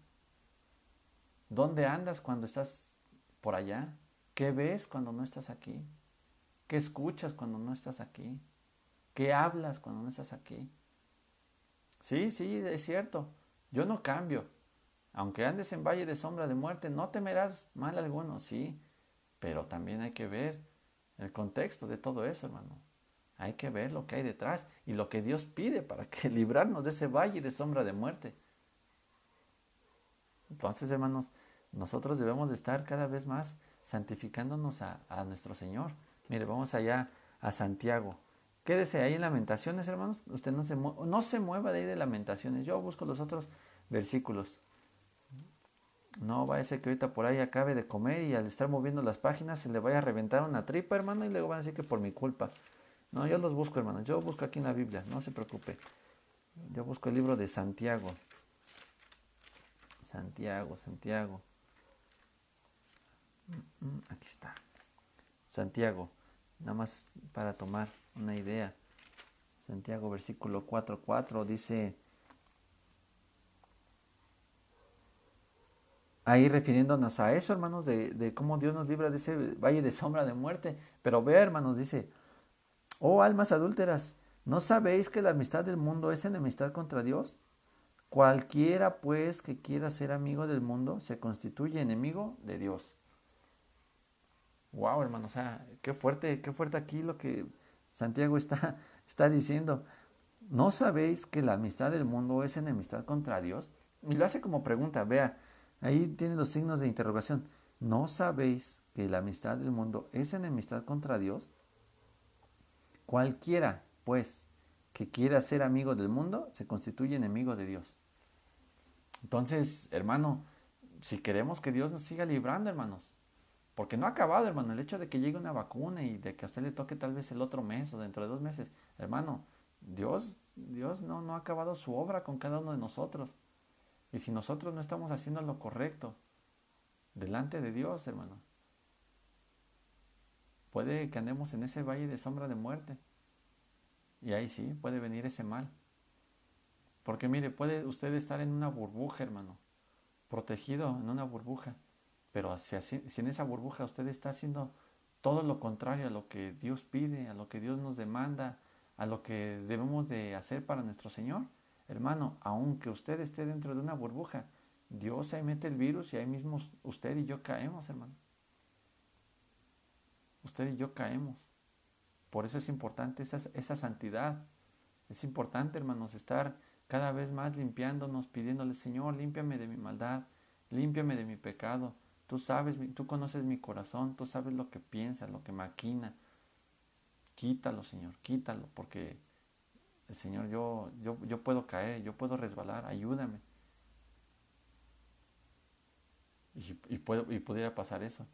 [SPEAKER 1] ¿Dónde andas cuando estás por allá? ¿Qué ves cuando no estás aquí? ¿Qué escuchas cuando no estás aquí? ¿Qué hablas cuando no estás aquí? Sí, sí, es cierto. Yo no cambio. Aunque andes en valle de sombra de muerte, no temerás mal alguno, sí, pero también hay que ver el contexto de todo eso, hermano. Hay que ver lo que hay detrás y lo que Dios pide para que librarnos de ese valle de sombra de muerte. Entonces, hermanos, nosotros debemos de estar cada vez más santificándonos a, nuestro Señor. Mire, vamos allá a Santiago. Quédese ahí en Lamentaciones, hermanos. Usted no se, no se mueva de ahí de Lamentaciones. Yo busco los otros versículos. No vaya a ser que ahorita por ahí acabe de comer y al estar moviendo las páginas se le vaya a reventar una tripa, hermano, y luego van a decir que por mi culpa. No, yo los busco, hermano. Yo busco aquí en la Biblia, no se preocupe. Yo busco el libro de Santiago. Santiago, Santiago. Mm, mm, aquí está. Santiago, nada más para tomar una idea. Santiago versículo 4.4 dice, ahí refiriéndonos a eso, hermanos, de, cómo Dios nos libra de ese valle de sombra de muerte. Pero ve, hermanos, dice, oh almas adúlteras, ¿no sabéis que la amistad del mundo es enemistad contra Dios? Cualquiera, pues, que quiera ser amigo del mundo, se constituye enemigo de Dios. Wow, hermano, o sea, qué fuerte, qué fuerte aquí lo que Santiago está, está diciendo. ¿No sabéis que la amistad del mundo es enemistad contra Dios? Y lo hace como pregunta, vea, Ahí tiene los signos de interrogación. ¿No sabéis que la amistad del mundo es enemistad contra Dios? Cualquiera, pues, que quiera ser amigo del mundo, se constituye enemigo de Dios. Entonces, hermano, si queremos que Dios nos siga librando, hermanos, porque no ha acabado, hermano, el hecho de que llegue una vacuna y de que a usted le toque tal vez el otro mes o dentro de dos meses, hermano, Dios, Dios no, no ha acabado su obra con cada uno de nosotros. Y si nosotros no estamos haciendo lo correcto delante de Dios, hermano, puede que andemos en ese valle de sombra de muerte. Y ahí sí, puede venir ese mal. Porque mire, puede usted estar en una burbuja, hermano, protegido en una burbuja. Pero si, en esa burbuja usted está haciendo todo lo contrario a lo que Dios pide, a lo que Dios nos demanda, a lo que debemos de hacer para nuestro Señor, Hermano, aunque usted esté dentro de una burbuja, Dios ahí mete el virus y ahí mismo usted y yo caemos, hermano. Usted y yo caemos. Por eso es importante esa, esa santidad. Es importante, hermanos, estar cada vez más limpiándonos, pidiéndole, Señor, límpiame de mi maldad, límpiame de mi pecado. Tú sabes, tú conoces mi corazón, tú sabes lo que piensa, lo que maquina. Quítalo, Señor, quítalo, porque Señor, yo, yo, yo puedo caer, yo puedo resbalar, ayúdame. Y, y, puedo, y pudiera pasar eso.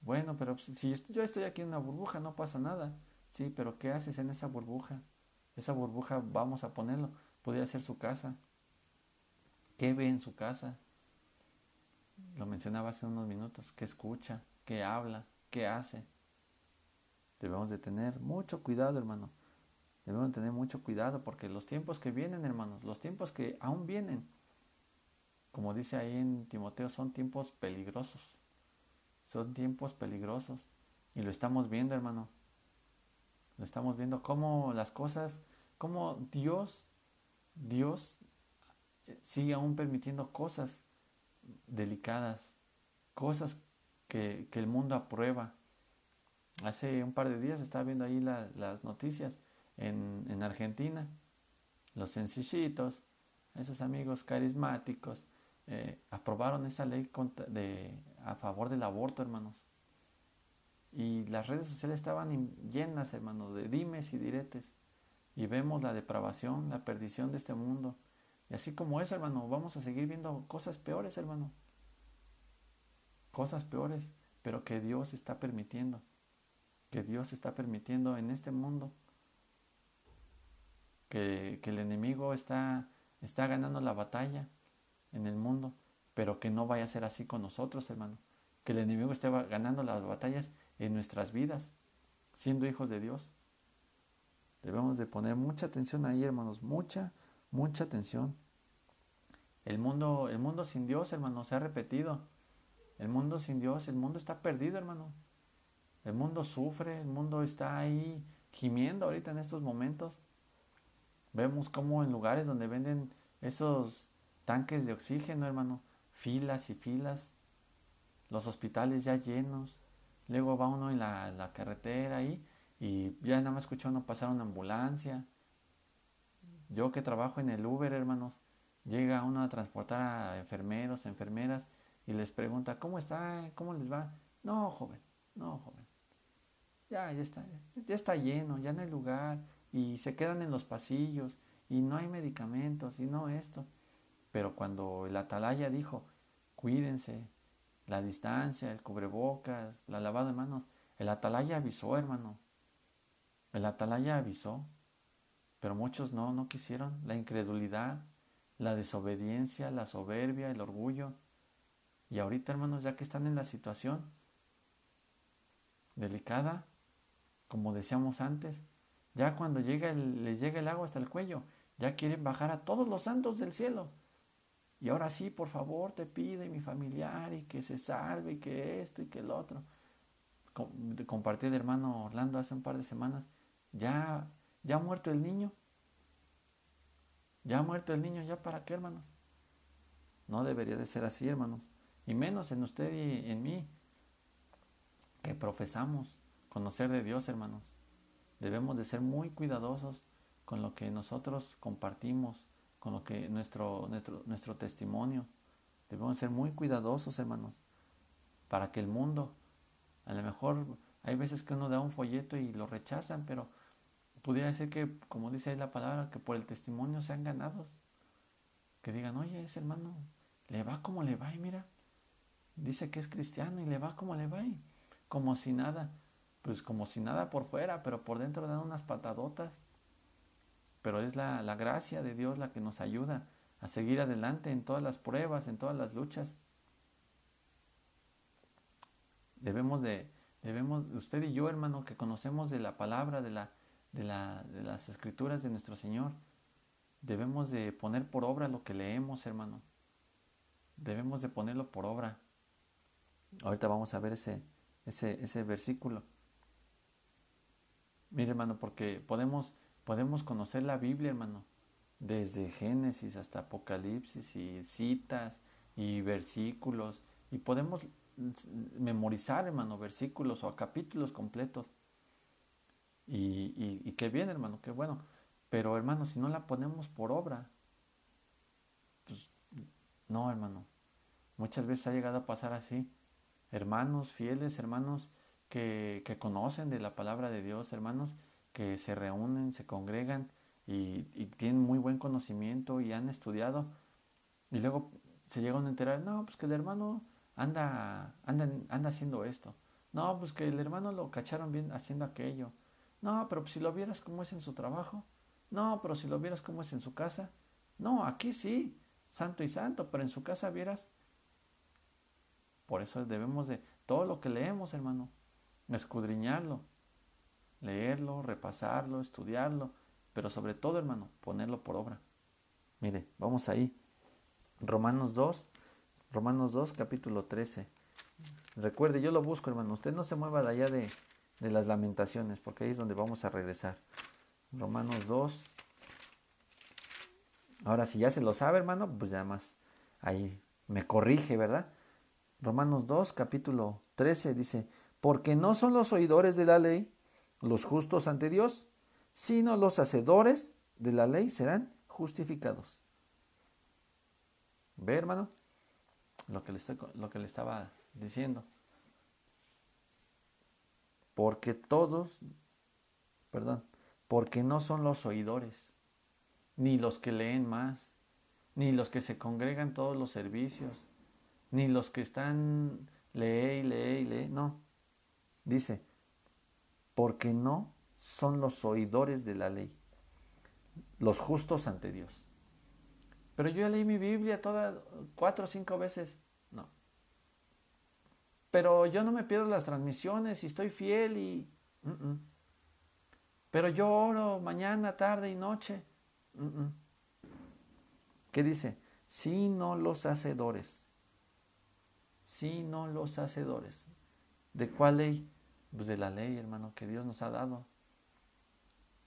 [SPEAKER 1] Bueno, pero si yo estoy aquí en una burbuja, no pasa nada. Sí, pero ¿qué haces en esa burbuja? Esa burbuja, vamos a ponerlo, podría ser su casa. ¿Qué ve en su casa? Lo mencionaba hace unos minutos. ¿Qué escucha? ¿Qué habla? ¿Qué hace? Debemos de tener mucho cuidado, hermano. Debemos de tener mucho cuidado porque los tiempos que vienen, hermanos, los tiempos que aún vienen, como dice ahí en Timoteo, son tiempos peligrosos. Son tiempos peligrosos. Y lo estamos viendo, hermano. Lo estamos viendo cómo las cosas, cómo Dios, Dios sigue aún permitiendo cosas delicadas, cosas que, el mundo aprueba. Hace un par de días estaba viendo ahí las noticias en, Argentina, los sencillitos, esos amigos carismáticos, eh, aprobaron esa ley de, a favor del aborto, hermanos. Y las redes sociales estaban llenas, hermanos, de dimes y diretes. Y vemos la depravación, la perdición de este mundo. Y así como eso, hermano, vamos a seguir viendo cosas peores, hermano. Cosas peores, pero que Dios está permitiendo. Que Dios está permitiendo en este mundo. Que, el enemigo está, está ganando la batalla en el mundo, pero que no vaya a ser así con nosotros, hermano. Que el enemigo esté ganando las batallas en nuestras vidas, siendo hijos de Dios. Debemos de poner mucha atención ahí, hermanos, mucha, mucha atención. El mundo, el mundo sin Dios, hermano, se ha repetido. El mundo sin Dios, el mundo está perdido, hermano. El mundo sufre, el mundo está ahí gimiendo ahorita en estos momentos. Vemos como en lugares donde venden esos tanques de oxígeno, hermano, filas y filas, los hospitales ya llenos, luego va uno en la, carretera ahí y ya nada más escuchó uno pasar una ambulancia. Yo que trabajo en el Uber, hermanos, llega uno a transportar a enfermeros, enfermeras y les pregunta, ¿cómo está? ¿Cómo les va? No, joven, no, joven. Ya, ya está, ya está lleno, ya no hay lugar y se quedan en los pasillos y no hay medicamentos y no esto. Pero cuando el atalaya dijo, cuídense, la distancia, el cubrebocas, la lavada de manos, el atalaya avisó, hermano. El atalaya avisó. Pero muchos no, no quisieron. La incredulidad, la desobediencia, la soberbia, el orgullo. Y ahorita, hermanos, ya que están en la situación delicada, como decíamos antes, ya cuando llega les llega el agua hasta el cuello, ya quieren bajar a todos los santos del cielo. Y ahora sí, por favor, te pido y mi familiar y que se salve y que esto y que el otro. Compartí el hermano Orlando hace un par de semanas. Ya, ya ha muerto el niño. Ya ha muerto el niño, ¿ya para qué, hermanos? No debería de ser así, hermanos. Y menos en usted y en mí, que profesamos conocer de Dios, hermanos. Debemos de ser muy cuidadosos con lo que nosotros compartimos, con lo que nuestro, nuestro, nuestro testimonio. Debemos ser muy cuidadosos, hermanos, para que el mundo, a lo mejor hay veces que uno da un folleto y lo rechazan, pero pudiera ser que, como dice ahí la palabra, que por el testimonio sean ganados. Que digan, oye, ese hermano le va como le va y mira, dice que es cristiano y le va como le va y como si nada, pues como si nada por fuera, pero por dentro dan unas patadotas pero es la, gracia de Dios la que nos ayuda a seguir adelante en todas las pruebas, en todas las luchas. Debemos de, debemos, usted y yo, hermano, que conocemos de la palabra, de, la, de, la, de las escrituras de nuestro Señor, debemos de poner por obra lo que leemos, hermano. Debemos de ponerlo por obra. Ahorita vamos a ver ese, ese, ese versículo. Mire, hermano, porque podemos Podemos conocer la Biblia, hermano, desde Génesis hasta Apocalipsis y citas y versículos y podemos memorizar, hermano, versículos o capítulos completos. Y, y, qué bien, hermano, qué bueno. Pero, hermano, si no la ponemos por obra, pues no, hermano. Muchas veces ha llegado a pasar así. Hermanos fieles, hermanos que, conocen de la palabra de Dios, hermanos que se reúnen, se congregan y, tienen muy buen conocimiento y han estudiado y luego se llegan a enterar, no, pues que el hermano anda, anda, anda haciendo esto. No, pues que el hermano lo cacharon bien haciendo aquello. No, pero si lo vieras como es en su trabajo. No, pero si lo vieras cómo es en su casa. No, aquí sí, santo y santo, pero en su casa vieras. Por eso debemos de todo lo que leemos, hermano, escudriñarlo, leerlo, repasarlo, estudiarlo, pero sobre todo, hermano, ponerlo por obra. Mire, vamos ahí. Romanos 2, Romanos 2, capítulo 13. Recuerde, yo lo busco, hermano. Usted no se mueva de allá de, de las lamentaciones, porque ahí es donde vamos a regresar. Romanos 2. Ahora, si ya se lo sabe, hermano, pues ya más ahí me corrige, ¿verdad? Romanos 2, capítulo 13 dice, porque no son los oidores de la ley los justos ante Dios, sino los hacedores de la ley serán justificados. ¿Ve, hermano? Lo que le, estaba diciendo. Porque todos, perdón, porque no son los oidores, ni los que leen más, ni los que se congregan todos los servicios, ni los que están lee y lee y lee, no. Dice, porque no son los oidores de la ley, los justos ante Dios. Pero yo ya leí mi Biblia todas cuatro o cinco veces. No. Pero yo no me pierdo las transmisiones y estoy fiel y... Pero yo oro mañana, tarde y noche. ¿Qué dice? Sino los hacedores. Sino los hacedores. ¿De cuál ley? Pues de la ley, hermano, que Dios nos ha dado.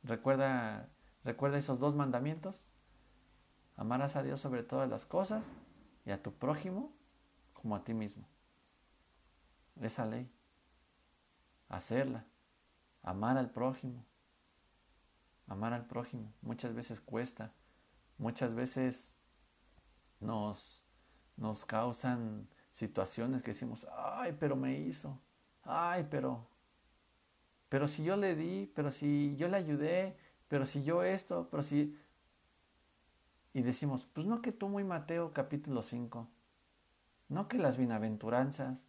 [SPEAKER 1] Recuerda, recuerda esos dos mandamientos. Amarás a Dios sobre todas las cosas y a tu prójimo como a ti mismo. Esa ley. Hacerla. Amar al prójimo. Amar al prójimo. Muchas veces cuesta. Muchas veces nos, nos causan situaciones que decimos, ay, pero me hizo. Ay, pero pero si yo le di, pero si yo le ayudé, pero si yo esto, pero si... Y decimos, pues no que tú muy Mateo capítulo 5, no que las bienaventuranzas,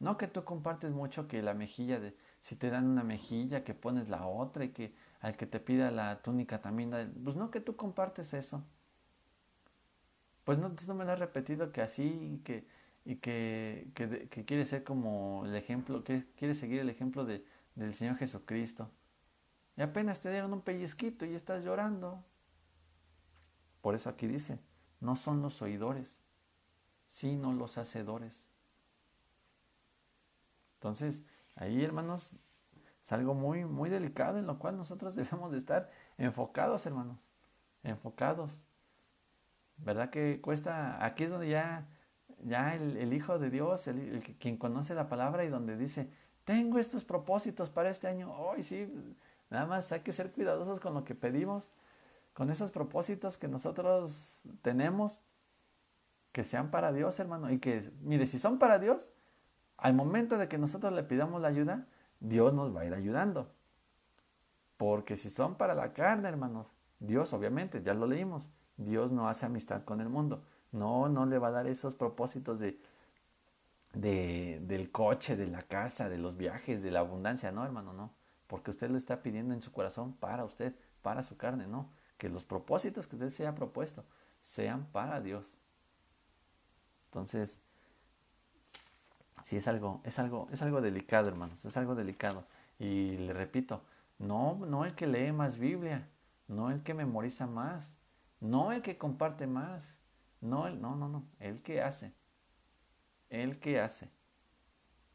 [SPEAKER 1] no que tú compartes mucho que la mejilla de, si te dan una mejilla, que pones la otra y que al que te pida la túnica también, pues no que tú compartes eso. Pues no, tú no me lo has repetido que así que, y que, que, quiere ser como el ejemplo, que quiere seguir el ejemplo de, del Señor Jesucristo. Y apenas te dieron un pellizquito y estás llorando. Por eso aquí dice, no son los oidores, sino los hacedores. Entonces, ahí hermanos, es algo muy, muy delicado en lo cual nosotros debemos de estar enfocados, hermanos, enfocados. ¿Verdad que cuesta? Aquí es donde ya, ya el, Hijo de Dios, el, quien conoce la palabra y donde dice, tengo estos propósitos para este año. Hoy sí, nada más hay que ser cuidadosos con lo que pedimos, con esos propósitos que nosotros tenemos, que sean para Dios, hermano. Y que, mire, si son para Dios, al momento de que nosotros le pidamos la ayuda, Dios nos va a ir ayudando. Porque si son para la carne, hermanos, Dios obviamente, ya lo leímos, Dios no hace amistad con el mundo. No, no le va a dar esos propósitos de, de, del coche, de la casa, de los viajes, de la abundancia, no, hermano, no. Porque usted lo está pidiendo en su corazón para usted, para su carne, no. Que los propósitos que usted se haya propuesto sean para Dios. Entonces, sí es algo, es algo, es algo delicado, hermanos, es algo delicado. Y le repito, no, no el que lee más Biblia, no el que memoriza más, no el que comparte más, no, el, no, no, no, el que hace el que hace.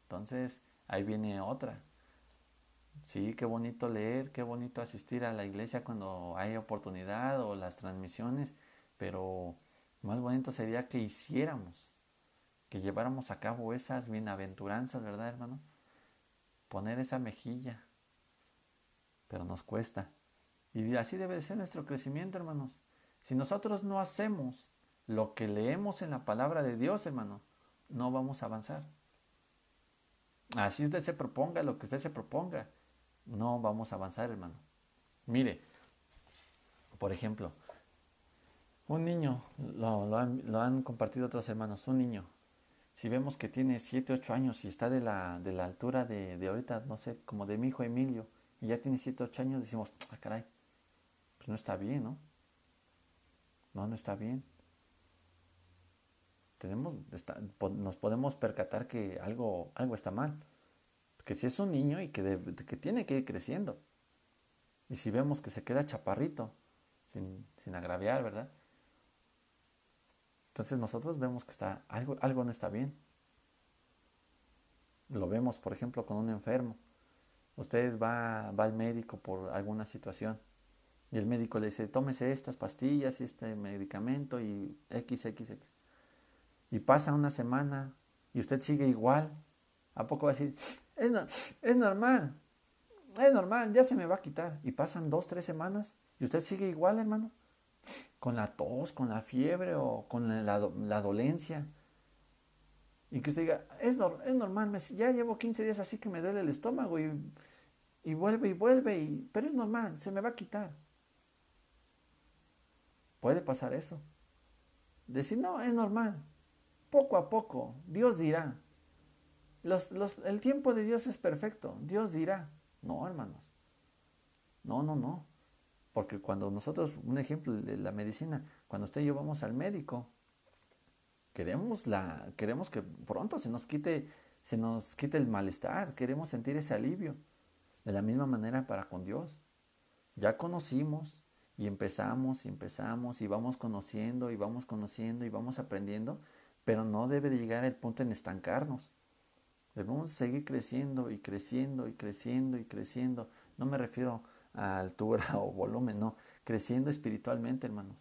[SPEAKER 1] Entonces, ahí viene otra. Sí, qué bonito leer, qué bonito asistir a la iglesia cuando hay oportunidad o las transmisiones, pero más bonito sería que hiciéramos, que lleváramos a cabo esas bienaventuranzas, ¿verdad, hermano? Poner esa mejilla, pero nos cuesta. Y así debe de ser nuestro crecimiento, hermanos. Si nosotros no hacemos lo que leemos en la palabra de Dios, hermano, no vamos a avanzar. Así usted se proponga lo que usted se proponga, no vamos a avanzar, hermano. Mire, por ejemplo, un niño, lo, han, compartido otros hermanos, un niño, si vemos que tiene 7, 8 años y está de la, de la altura de, de, ahorita, no sé, como de mi hijo Emilio, y ya tiene 7, 8 años, decimos, ah, caray, pues pues no está bien, ¿no? No, no está bien. Tenemos, nos podemos percatar que algo, algo está mal. Que si es un niño y que, que tiene que ir creciendo. Y si vemos que se queda chaparrito, sin, sin agraviar, ¿verdad? Entonces nosotros vemos que está, algo, algo no está bien. Lo vemos, por ejemplo, con un enfermo. Usted va, va al médico por alguna situación y el médico le dice, tómese estas pastillas y este medicamento y XXX. Y pasa una semana y usted sigue igual. ¿A poco va a decir, es, es normal, es normal, ya se me va a quitar? Y pasan dos, tres semanas y usted sigue igual, hermano. Con la tos, con la fiebre o con la, la dolencia. Y que usted diga, es, es normal, ya llevo 15 días así que me duele el estómago y, y vuelve y vuelve, y, pero es normal, se me va a quitar. Puede pasar eso. Decir, no, es normal. Poco a poco, Dios dirá. Los, los, el tiempo de Dios es perfecto. Dios dirá. No, hermanos. No, no, no. Porque cuando nosotros, un ejemplo de la medicina, cuando usted y yo vamos al médico, queremos, la, queremos que pronto se nos, quite, se nos quite el malestar, queremos sentir ese alivio. De la misma manera para con Dios. Ya conocimos, y empezamos y empezamos y vamos conociendo y vamos conociendo y vamos aprendiendo, pero no debe de llegar el punto en estancarnos. Debemos seguir creciendo y creciendo y creciendo y creciendo. No me refiero a altura o volumen, no. Creciendo espiritualmente, hermanos.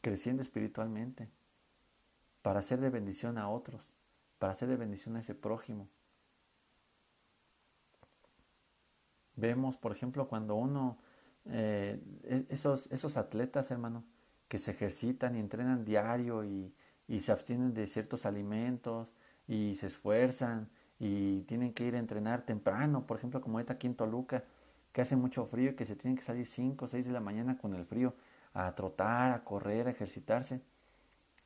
[SPEAKER 1] Creciendo espiritualmente. Para ser de bendición a otros. Para ser de bendición a ese prójimo. Vemos, por ejemplo, cuando uno eh, e-, esos, esos atletas, hermano, que se ejercitan y entrenan diario y, y se abstienen de ciertos alimentos y se esfuerzan y tienen que ir a entrenar temprano, por ejemplo, como ahorita aquí en Toluca, que hace mucho frío y que se tienen que salir 5 o 6 de la mañana con el frío a trotar, a correr, a ejercitarse.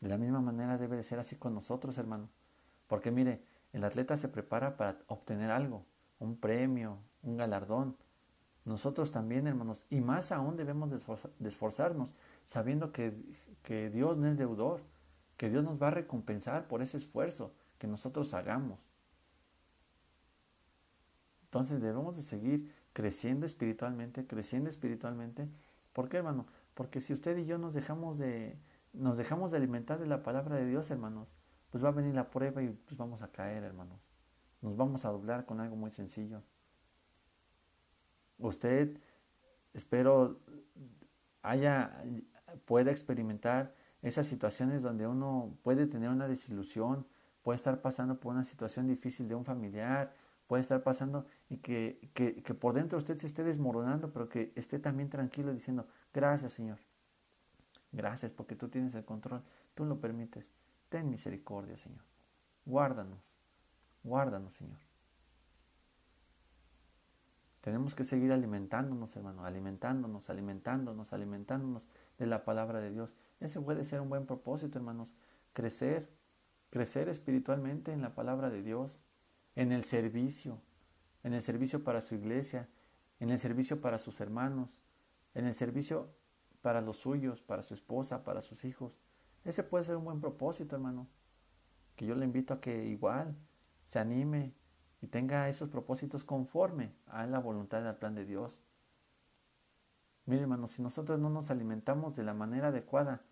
[SPEAKER 1] De la misma manera debe de ser así con nosotros, hermano. Porque mire, el atleta se prepara para obtener algo, un premio, un galardón. Nosotros también, hermanos, y más aún debemos de, esforzarnos, sabiendo que, que Dios no es deudor, que Dios nos va a recompensar por ese esfuerzo que nosotros hagamos. Entonces debemos de seguir creciendo espiritualmente, creciendo espiritualmente. ¿Por qué, hermano? Porque si usted y yo nos dejamos de, nos dejamos de alimentar de la palabra de Dios, hermanos, pues va a venir la prueba y pues vamos a caer, hermanos. Nos vamos a doblar con algo muy sencillo. Usted, espero, haya, pueda experimentar esas situaciones donde uno puede tener una desilusión, puede estar pasando por una situación difícil de un familiar, puede estar pasando y que, que, por dentro usted se esté desmoronando, pero que esté también tranquilo diciendo, gracias Señor, gracias porque tú tienes el control, tú lo permites, ten misericordia Señor, guárdanos, guárdanos Señor. Tenemos que seguir alimentándonos, hermano, alimentándonos, alimentándonos, alimentándonos de la palabra de Dios. Ese puede ser un buen propósito, hermanos. Crecer, crecer espiritualmente en la palabra de Dios, en el servicio, en el servicio para su iglesia, en el servicio para sus hermanos, en el servicio para los suyos, para su esposa, para sus hijos. Ese puede ser un buen propósito, hermano. Que yo le invito a que igual se anime y tenga esos propósitos conforme a la voluntad y al plan de Dios. Mire, hermanos, si nosotros no nos alimentamos de la manera adecuada,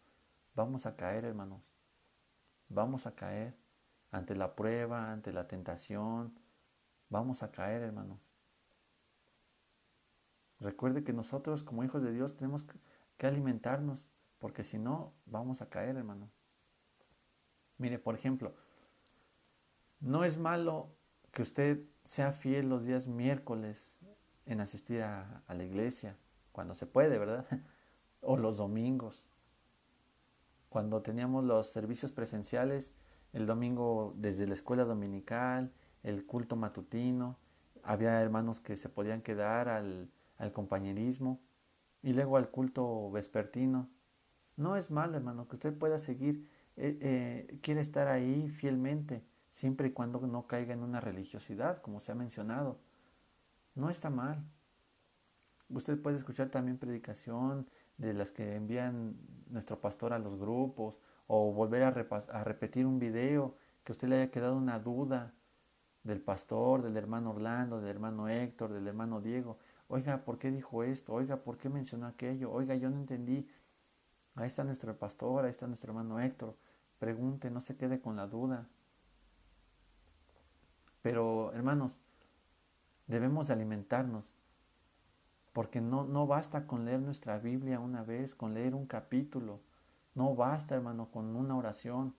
[SPEAKER 1] vamos a caer, hermanos. Vamos a caer ante la prueba, ante la tentación. Vamos a caer, hermanos. Recuerde que nosotros como hijos de Dios tenemos que alimentarnos, porque si no, vamos a caer, hermano. Mire, por ejemplo, no es malo que usted sea fiel los días miércoles en asistir a, la iglesia, cuando se puede, ¿verdad? o los domingos. Cuando teníamos los servicios presenciales, el domingo desde la escuela dominical, el culto matutino, había hermanos que se podían quedar al, compañerismo y luego al culto vespertino. No es mal, hermano, que usted pueda seguir, eh, eh, quiere estar ahí fielmente siempre y cuando no caiga en una religiosidad, como se ha mencionado. No está mal. usted puede escuchar también predicación de las que envían nuestro pastor a los grupos o volver a, repetir un video que a usted le haya quedado una duda del pastor, del hermano Orlando, del hermano Héctor, del hermano Diego. Oiga, ¿por qué dijo esto? Oiga, ¿por qué mencionó aquello? Oiga, yo no entendí. Ahí está nuestro pastor, ahí está nuestro hermano Héctor. Pregunte, no se quede con la duda. Pero, hermanos, debemos alimentarnos. Porque no, no basta con leer nuestra Biblia una vez, con leer un capítulo. No basta, hermano, con una oración.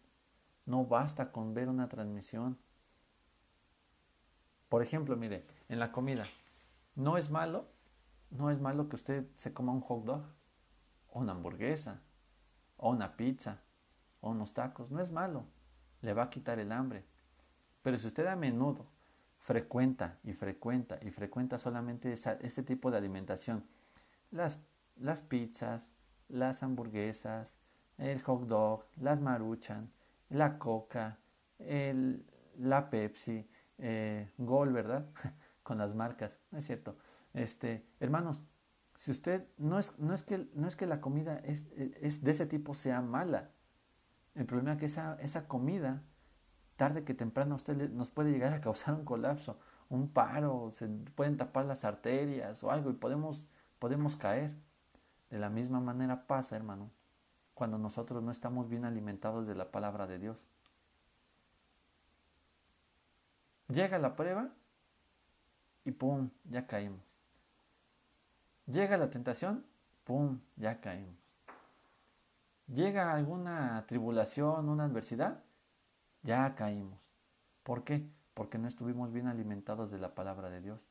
[SPEAKER 1] No basta con ver una transmisión. Por ejemplo, mire, en la comida, no es malo, no es malo que usted se coma un hot dog, o una hamburguesa, o una pizza, o unos tacos, no es malo, le va a quitar el hambre. Pero si usted a menudo frecuenta y frecuenta y frecuenta solamente ese tipo de alimentación, las, las pizzas, las hamburguesas, el hot dog, las maruchan, la coca, el, la Pepsi, eh, Gol, ¿verdad? Con las marcas, ¿no es cierto? Este, hermanos, si usted no es, no es, que, no es que la comida es, es de ese tipo sea mala, el problema es que esa, esa comida, tarde que temprano, usted nos puede llegar a causar un colapso, un paro, se pueden tapar las arterias o algo y podemos, podemos caer. De la misma manera pasa, hermano, cuando nosotros no estamos bien alimentados de la palabra de Dios. Llega la prueba y ¡pum! ya caímos. Llega la tentación, ¡pum! ya caímos. Llega alguna tribulación, una adversidad, ya caímos. ¿Por qué? Porque no estuvimos bien alimentados de la palabra de Dios.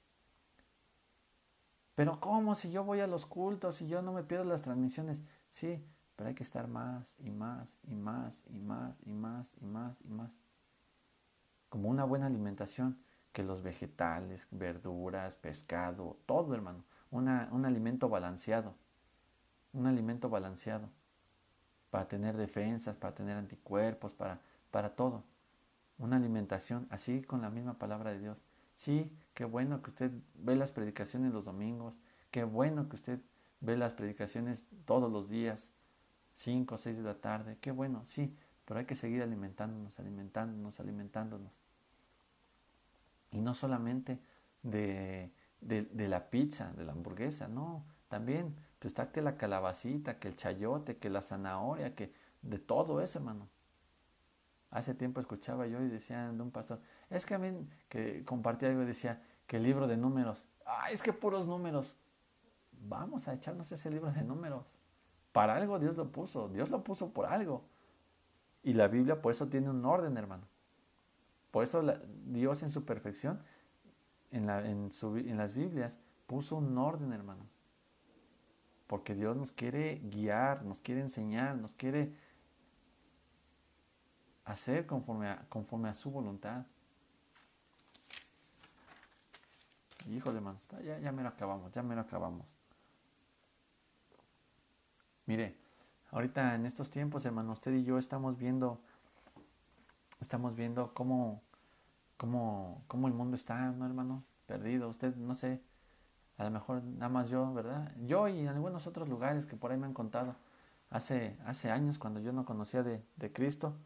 [SPEAKER 1] Pero ¿cómo si yo voy a los cultos y yo no me pierdo las transmisiones? Sí, pero hay que estar más y más y más y más y más y más y más como una buena alimentación, que los vegetales, verduras, pescado, todo hermano, una, un alimento balanceado, un alimento balanceado, para tener defensas, para tener anticuerpos, para, para todo. Una alimentación, así con la misma palabra de Dios. Sí, qué bueno que usted ve las predicaciones los domingos, qué bueno que usted ve las predicaciones todos los días, 5 o 6 de la tarde, qué bueno, sí, pero hay que seguir alimentándonos, alimentándonos, alimentándonos. Y no solamente de, de, la pizza, de la hamburguesa, no, también pues está que la calabacita, que el chayote, que la zanahoria, que de todo eso, hermano. Hace tiempo escuchaba yo y decía de un pastor, es que a mí que compartía algo decía que el libro de números, ah, es que puros números. Vamos a echarnos ese libro de números. Para algo Dios lo puso, Dios lo puso por algo. Y la Biblia por eso tiene un orden, hermano. Por eso Dios en su perfección, en, las Biblias, puso un orden, hermanos. Porque Dios nos quiere guiar, nos quiere enseñar, nos quiere hacer conforme a, conforme a su voluntad. Hijos de hermanos, ya, ya me lo acabamos, ya me lo acabamos. Mire, ahorita en estos tiempos, hermano, usted y yo estamos viendo estamos viendo cómo, cómo, cómo el mundo está, ¿no, hermano? Perdido. Usted, no sé, a lo mejor nada más yo, ¿verdad? Yo y en algunos otros lugares que por ahí me han contado. Hace, hace años, cuando yo no conocía de, de Cristo,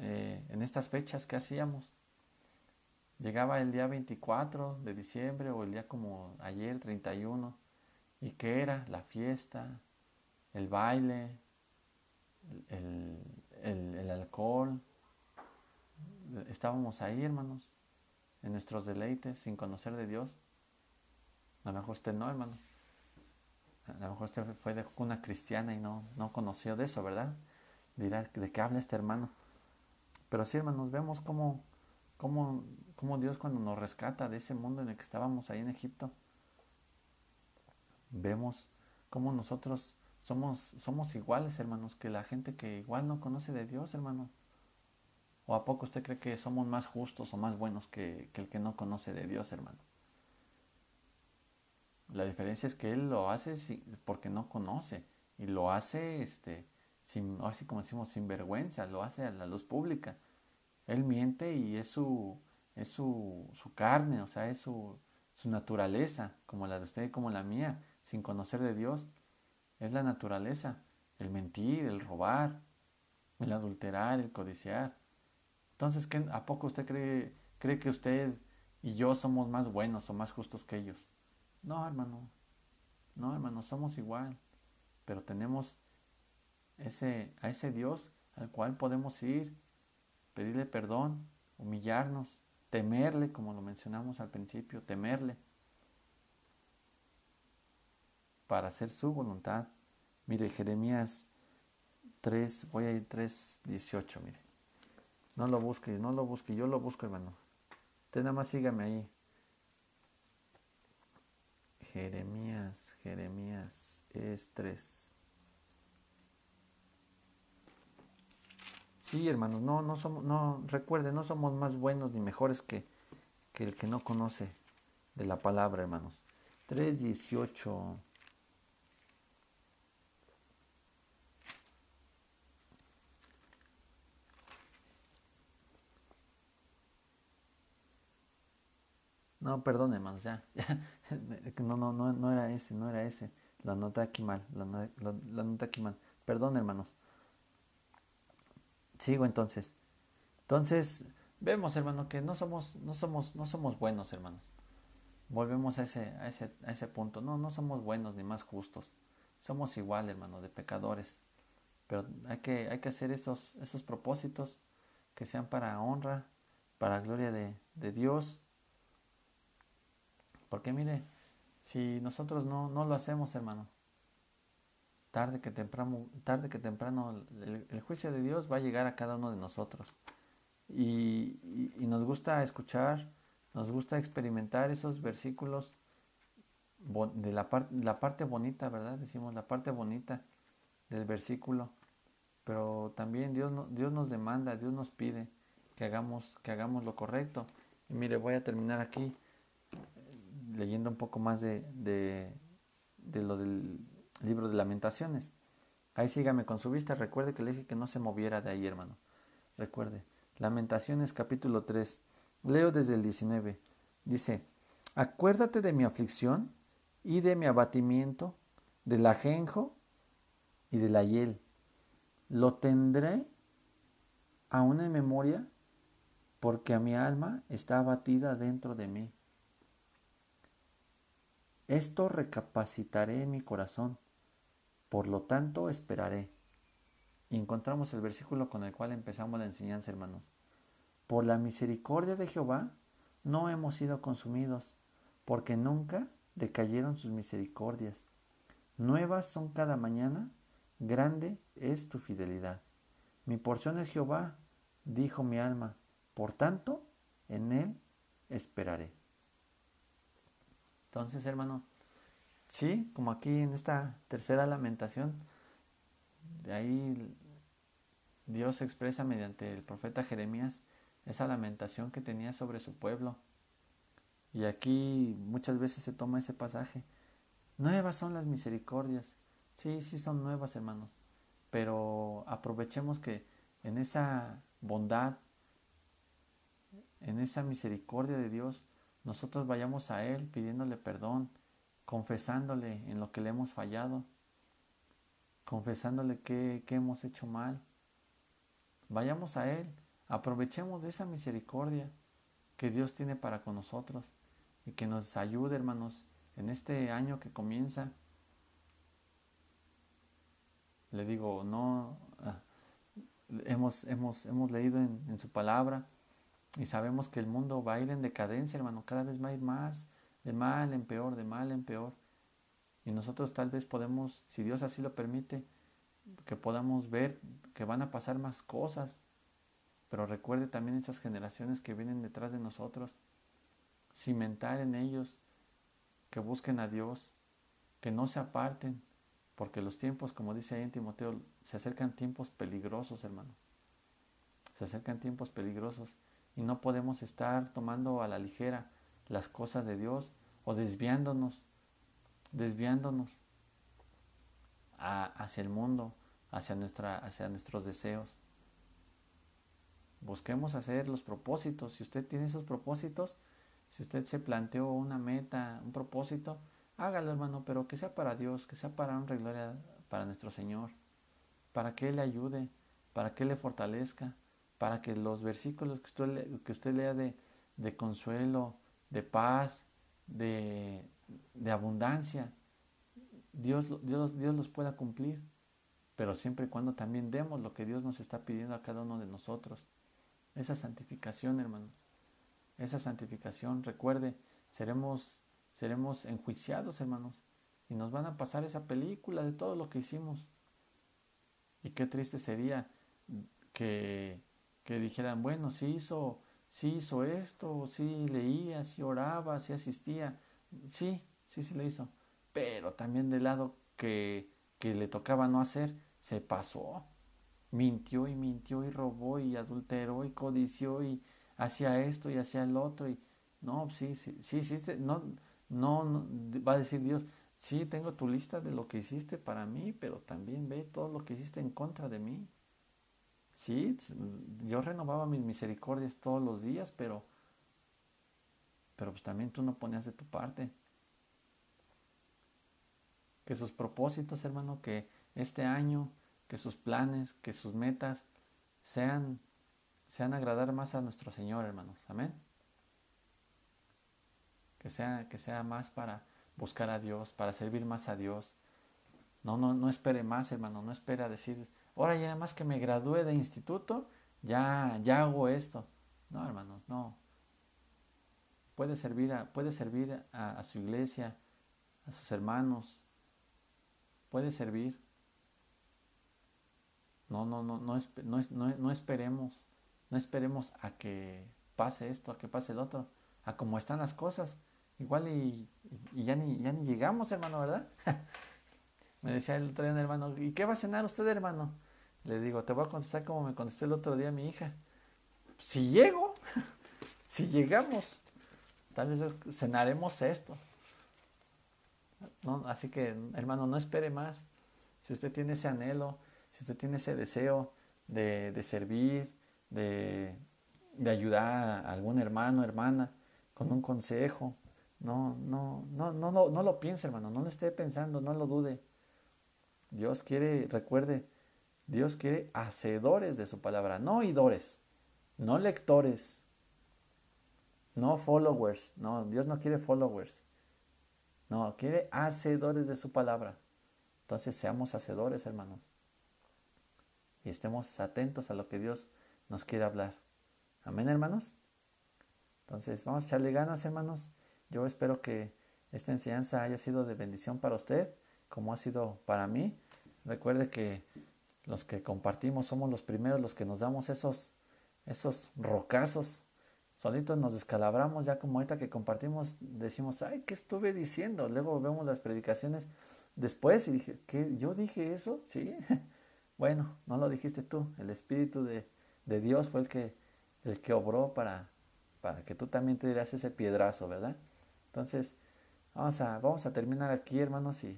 [SPEAKER 1] eh, en estas fechas, ¿qué hacíamos? Llegaba el día 24 de diciembre o el día como ayer, 31. ¿Y qué era? La fiesta, el baile, el, el, el alcohol, estábamos ahí, hermanos, en nuestros deleites, sin conocer de Dios. A lo mejor usted no, hermano. A lo mejor usted fue de una cristiana y no, no conoció de eso, ¿verdad? Dirá, ¿de qué habla este hermano? Pero sí, hermanos, vemos cómo, cómo, cómo Dios cuando nos rescata de ese mundo en el que estábamos ahí en Egipto, vemos cómo nosotros somos, somos iguales, hermanos, que la gente que igual no conoce de Dios, hermano. ¿O a poco usted cree que somos más justos o más buenos que, el que no conoce de Dios, hermano? La diferencia es que Él lo hace porque no conoce y lo hace, este, sin, así como decimos, sin vergüenza, lo hace a la luz pública. Él miente y es su, es su, carne, o sea, es su, su naturaleza, como la de usted y como la mía. sin conocer de Dios, es la naturaleza, el mentir, el robar, el adulterar, el codiciar. Entonces, ¿qué, ¿a poco usted cree, cree que usted y yo somos más buenos o más justos que ellos? No, hermano. No, hermano, somos igual. Pero tenemos ese, a ese Dios al cual podemos ir, pedirle perdón, humillarnos, temerle, como lo mencionamos al principio, temerle para hacer su voluntad. Mire, Jeremías 3, voy a ir 3, 18, mire. No lo busque, no lo busque, yo lo busco, hermano. Usted nada más sígame ahí. Jeremías, Jeremías es 3. Sí, hermanos, no, no somos, no, recuerden, no somos más buenos ni mejores que, que el que no conoce de la palabra, hermanos. 3.18. No, perdón, hermanos, ya. no, no, no, no era ese, no era ese. Lo anoté aquí mal, lo, lo, anoté aquí mal. Perdón, hermanos. Sigo entonces. Entonces, vemos, hermano, que no somos, no somos, no somos buenos, hermanos. Volvemos a ese, a ese, a ese punto. No, no somos buenos ni más justos. Somos igual, hermano, de pecadores. Pero hay que, hay que hacer esos, esos propósitos que sean para honra, para gloria de, de Dios porque mire, si nosotros no, no lo hacemos, hermano, tarde que temprano, tarde que temprano el, juicio de Dios va a llegar a cada uno de nosotros. Y, nos gusta escuchar, nos gusta experimentar esos versículos de la, la parte bonita, ¿verdad? Decimos la parte bonita del versículo. Pero también Dios, Dios nos demanda, Dios nos pide que hagamos, que hagamos lo correcto. Y mire, voy a terminar aquí leyendo un poco más de, de, lo del libro de lamentaciones. Ahí sígame con su vista. Recuerde que le dije que no se moviera de ahí, hermano. Recuerde. Lamentaciones capítulo 3. Leo desde el 19. Dice, acuérdate de mi aflicción y de mi abatimiento, del ajenjo y de la hiel. Lo tendré aún en memoria porque a mi alma está abatida dentro de mí. Esto recapacitaré en mi corazón, por lo tanto esperaré. Y encontramos el versículo con el cual empezamos la enseñanza, hermanos. Por la misericordia de Jehová no hemos sido consumidos, porque nunca decayeron sus misericordias. Nuevas son cada mañana, grande es tu fidelidad. Mi porción es Jehová, dijo mi alma, por tanto, en él esperaré. Entonces, hermano, sí, como aquí en esta tercera lamentación, de ahí Dios expresa mediante el profeta Jeremías esa lamentación que tenía sobre su pueblo. Y aquí muchas veces se toma ese pasaje. Nuevas son las misericordias. Sí, sí son nuevas, hermanos. Pero aprovechemos que en esa bondad, en esa misericordia de Dios, nosotros vayamos a Él pidiéndole perdón, confesándole en lo que le hemos fallado, confesándole que, hemos hecho mal. Vayamos a Él, aprovechemos de esa misericordia que Dios tiene para con nosotros y que nos ayude, hermanos, en este año que comienza. Le digo, no, ah, hemos, hemos, hemos leído en su palabra y sabemos que el mundo va a ir en decadencia, hermano, cada vez va a ir más, de mal en peor, de mal en peor. Y nosotros tal vez podemos, si Dios así lo permite, que podamos ver que van a pasar más cosas. Pero recuerde también esas generaciones que vienen detrás de nosotros, cimentar en ellos, que busquen a Dios, que no se aparten, porque los tiempos, como dice ahí en Timoteo, se acercan tiempos peligrosos, hermano. Se acercan tiempos peligrosos y no podemos estar tomando a la ligera las cosas de Dios o desviándonos, desviándonos hacia el mundo, hacia, nuestra, hacia nuestros deseos. Busquemos hacer los propósitos. Si usted tiene esos propósitos, si usted se planteó una meta, un propósito, hágalo hermano, pero que sea para Dios, que sea para honra y gloria para nuestro Señor, para que Él le ayude, para que Él le fortalezca, para que los versículos que usted, que usted lea de, de consuelo, de paz, de, de abundancia, Dios, Dios, Dios los pueda cumplir, pero siempre y cuando también demos lo que Dios nos está pidiendo a cada uno de nosotros. Esa santificación, hermanos. Esa santificación, recuerde, seremos, seremos enjuiciados, hermanos, y nos van a pasar esa película de todo lo que hicimos. Y qué triste sería que, que dijeran, bueno, sí hizo, sí hizo esto, sí leía, sí oraba, sí asistía. Sí, sí, sí lo hizo. Pero también del lado que, que le tocaba no hacer, se pasó mintió y mintió y robó y adulteró y codició y hacía esto y hacía el otro y no, sí, sí, sí hiciste, no, no, no, va a decir Dios, sí tengo tu lista de lo que hiciste para mí, pero también ve todo lo que hiciste en contra de mí. Sí, yo renovaba mis misericordias todos los días, pero, pero pues también tú no ponías de tu parte. Que sus propósitos, hermano, que este año que sus planes, que sus metas sean, sean agradar más a nuestro Señor, hermanos. Amén. Que sea, que sea más para buscar a Dios, para servir más a Dios. No, no, no espere más, hermano. No espere a decir, ahora ya más que me gradué de instituto, ya, ya hago esto. No, hermanos, no. Puede servir a, puede servir a su iglesia, a sus hermanos. Puede servir no, no, no, no, no, no, esperemos, no esperemos a que pase esto, a que pase el otro, a cómo están las cosas. Igual y, ya, ni, ya ni llegamos, hermano, ¿verdad? me decía el otro día hermano, ¿y qué va a cenar usted, hermano? Le digo, te voy a contestar como me contesté el otro día mi hija. Si llego, si llegamos, tal vez cenaremos esto. Así que, hermano, no espere más. Si usted tiene ese anhelo, si usted tiene ese deseo de, servir, de, ayudar a algún hermano, hermana, con un consejo, no, no, no, no, no, no lo piense, hermano, no lo esté pensando, no lo dude. Dios quiere, recuerde, Dios quiere hacedores de su palabra, no oidores, no lectores, no followers, no, Dios no quiere followers, no, quiere hacedores de su palabra. Entonces seamos hacedores, hermanos y estemos atentos a lo que Dios nos quiere hablar. Amén, hermanos. Entonces, vamos a echarle ganas, hermanos. Yo espero que esta enseñanza haya sido de bendición para usted, como ha sido para mí. Recuerde que los que compartimos somos los primeros, los que nos damos esos, esos rocazos. Solitos nos descalabramos, ya como ahorita que compartimos, decimos, ay, ¿qué estuve diciendo? Luego vemos las predicaciones después y dije, ¿qué? ¿Yo dije eso? Sí. Bueno, no lo dijiste tú, el Espíritu de, Dios fue el que, el que obró para, para que tú también te dieras ese piedrazo, ¿verdad? Entonces, vamos a, vamos a terminar aquí, hermanos, y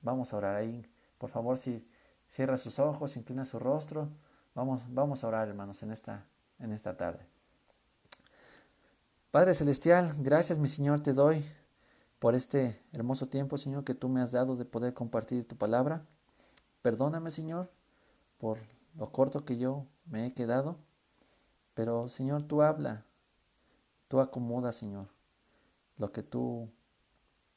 [SPEAKER 1] vamos a orar ahí. Por favor, si cierra sus ojos, inclina su rostro, vamos, vamos a orar, hermanos, en esta, en esta tarde. Padre Celestial, gracias, mi Señor, te doy por este hermoso tiempo, Señor, que tú me has dado de poder compartir tu palabra. Perdóname, Señor, por lo corto que yo me he quedado, pero Señor, tú habla, tú acomoda, Señor, lo que tú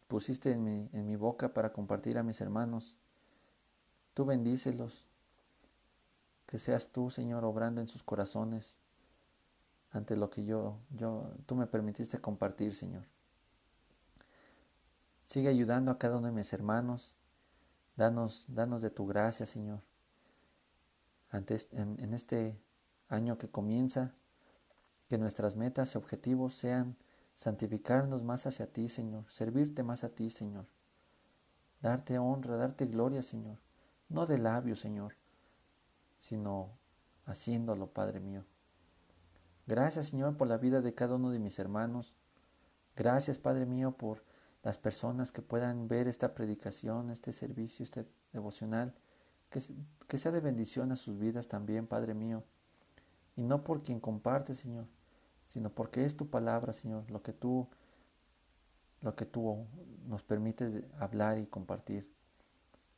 [SPEAKER 1] pusiste en mi, en mi boca para compartir a mis hermanos. Tú bendícelos, que seas tú, Señor, obrando en sus corazones ante lo que yo, yo, tú me permitiste compartir, Señor. Sigue ayudando a cada uno de mis hermanos. Danos, danos de tu gracia, Señor. En este año que comienza, que nuestras metas y objetivos sean santificarnos más hacia ti, Señor, servirte más a ti, Señor, darte honra, darte gloria, Señor, no de labios, Señor, sino haciéndolo, Padre mío. Gracias, Señor, por la vida de cada uno de mis hermanos. Gracias, Padre mío, por las personas que puedan ver esta predicación, este servicio, este devocional, que, que sea de bendición a sus vidas también, Padre mío. Y no por quien comparte, Señor, sino porque es tu palabra, Señor, lo que tú lo que tú nos permites hablar y compartir.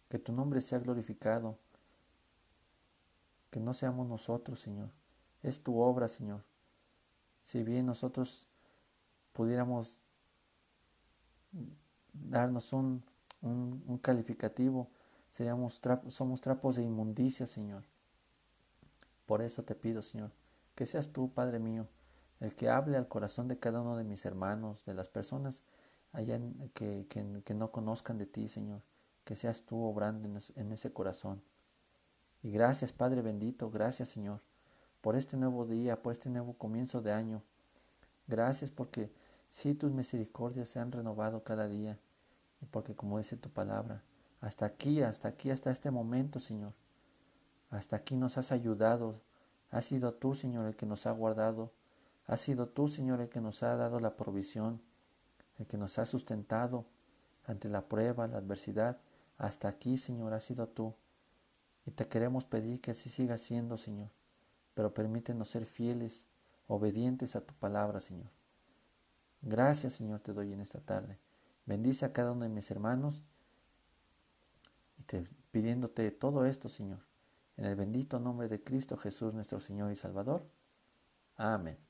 [SPEAKER 1] Que tu nombre sea glorificado. Que no seamos nosotros, Señor. Es tu obra, Señor. Si bien nosotros pudiéramos darnos un, un, calificativo, seríamos somos trapos de inmundicia, Señor. Por eso te pido, Señor, que seas tú, Padre mío, el que hable al corazón de cada uno de mis hermanos, de las personas allá que, que, no conozcan de ti, Señor, que seas tú obrando en, ese corazón. Y gracias, Padre bendito, gracias, Señor, por este nuevo día, por este nuevo comienzo de año. Gracias porque sí tus misericordias se han renovado cada día y porque como dice tu palabra, hasta aquí, hasta aquí, hasta este momento, Señor, hasta aquí nos has ayudado. Has sido tú, Señor, el que nos ha guardado. Has sido tú, Señor, el que nos ha dado la provisión, el que nos ha sustentado ante la prueba, la adversidad. Hasta aquí, Señor, has sido tú. Y te queremos pedir que así siga siendo, Señor. Pero permítenos ser fieles, obedientes a tu palabra, Señor. Gracias, Señor, te doy en esta tarde. Bendice a cada uno de mis hermanos y te, pidiéndote todo esto, Señor, en el bendito nombre de Cristo Jesús, nuestro Señor y Salvador. Amén.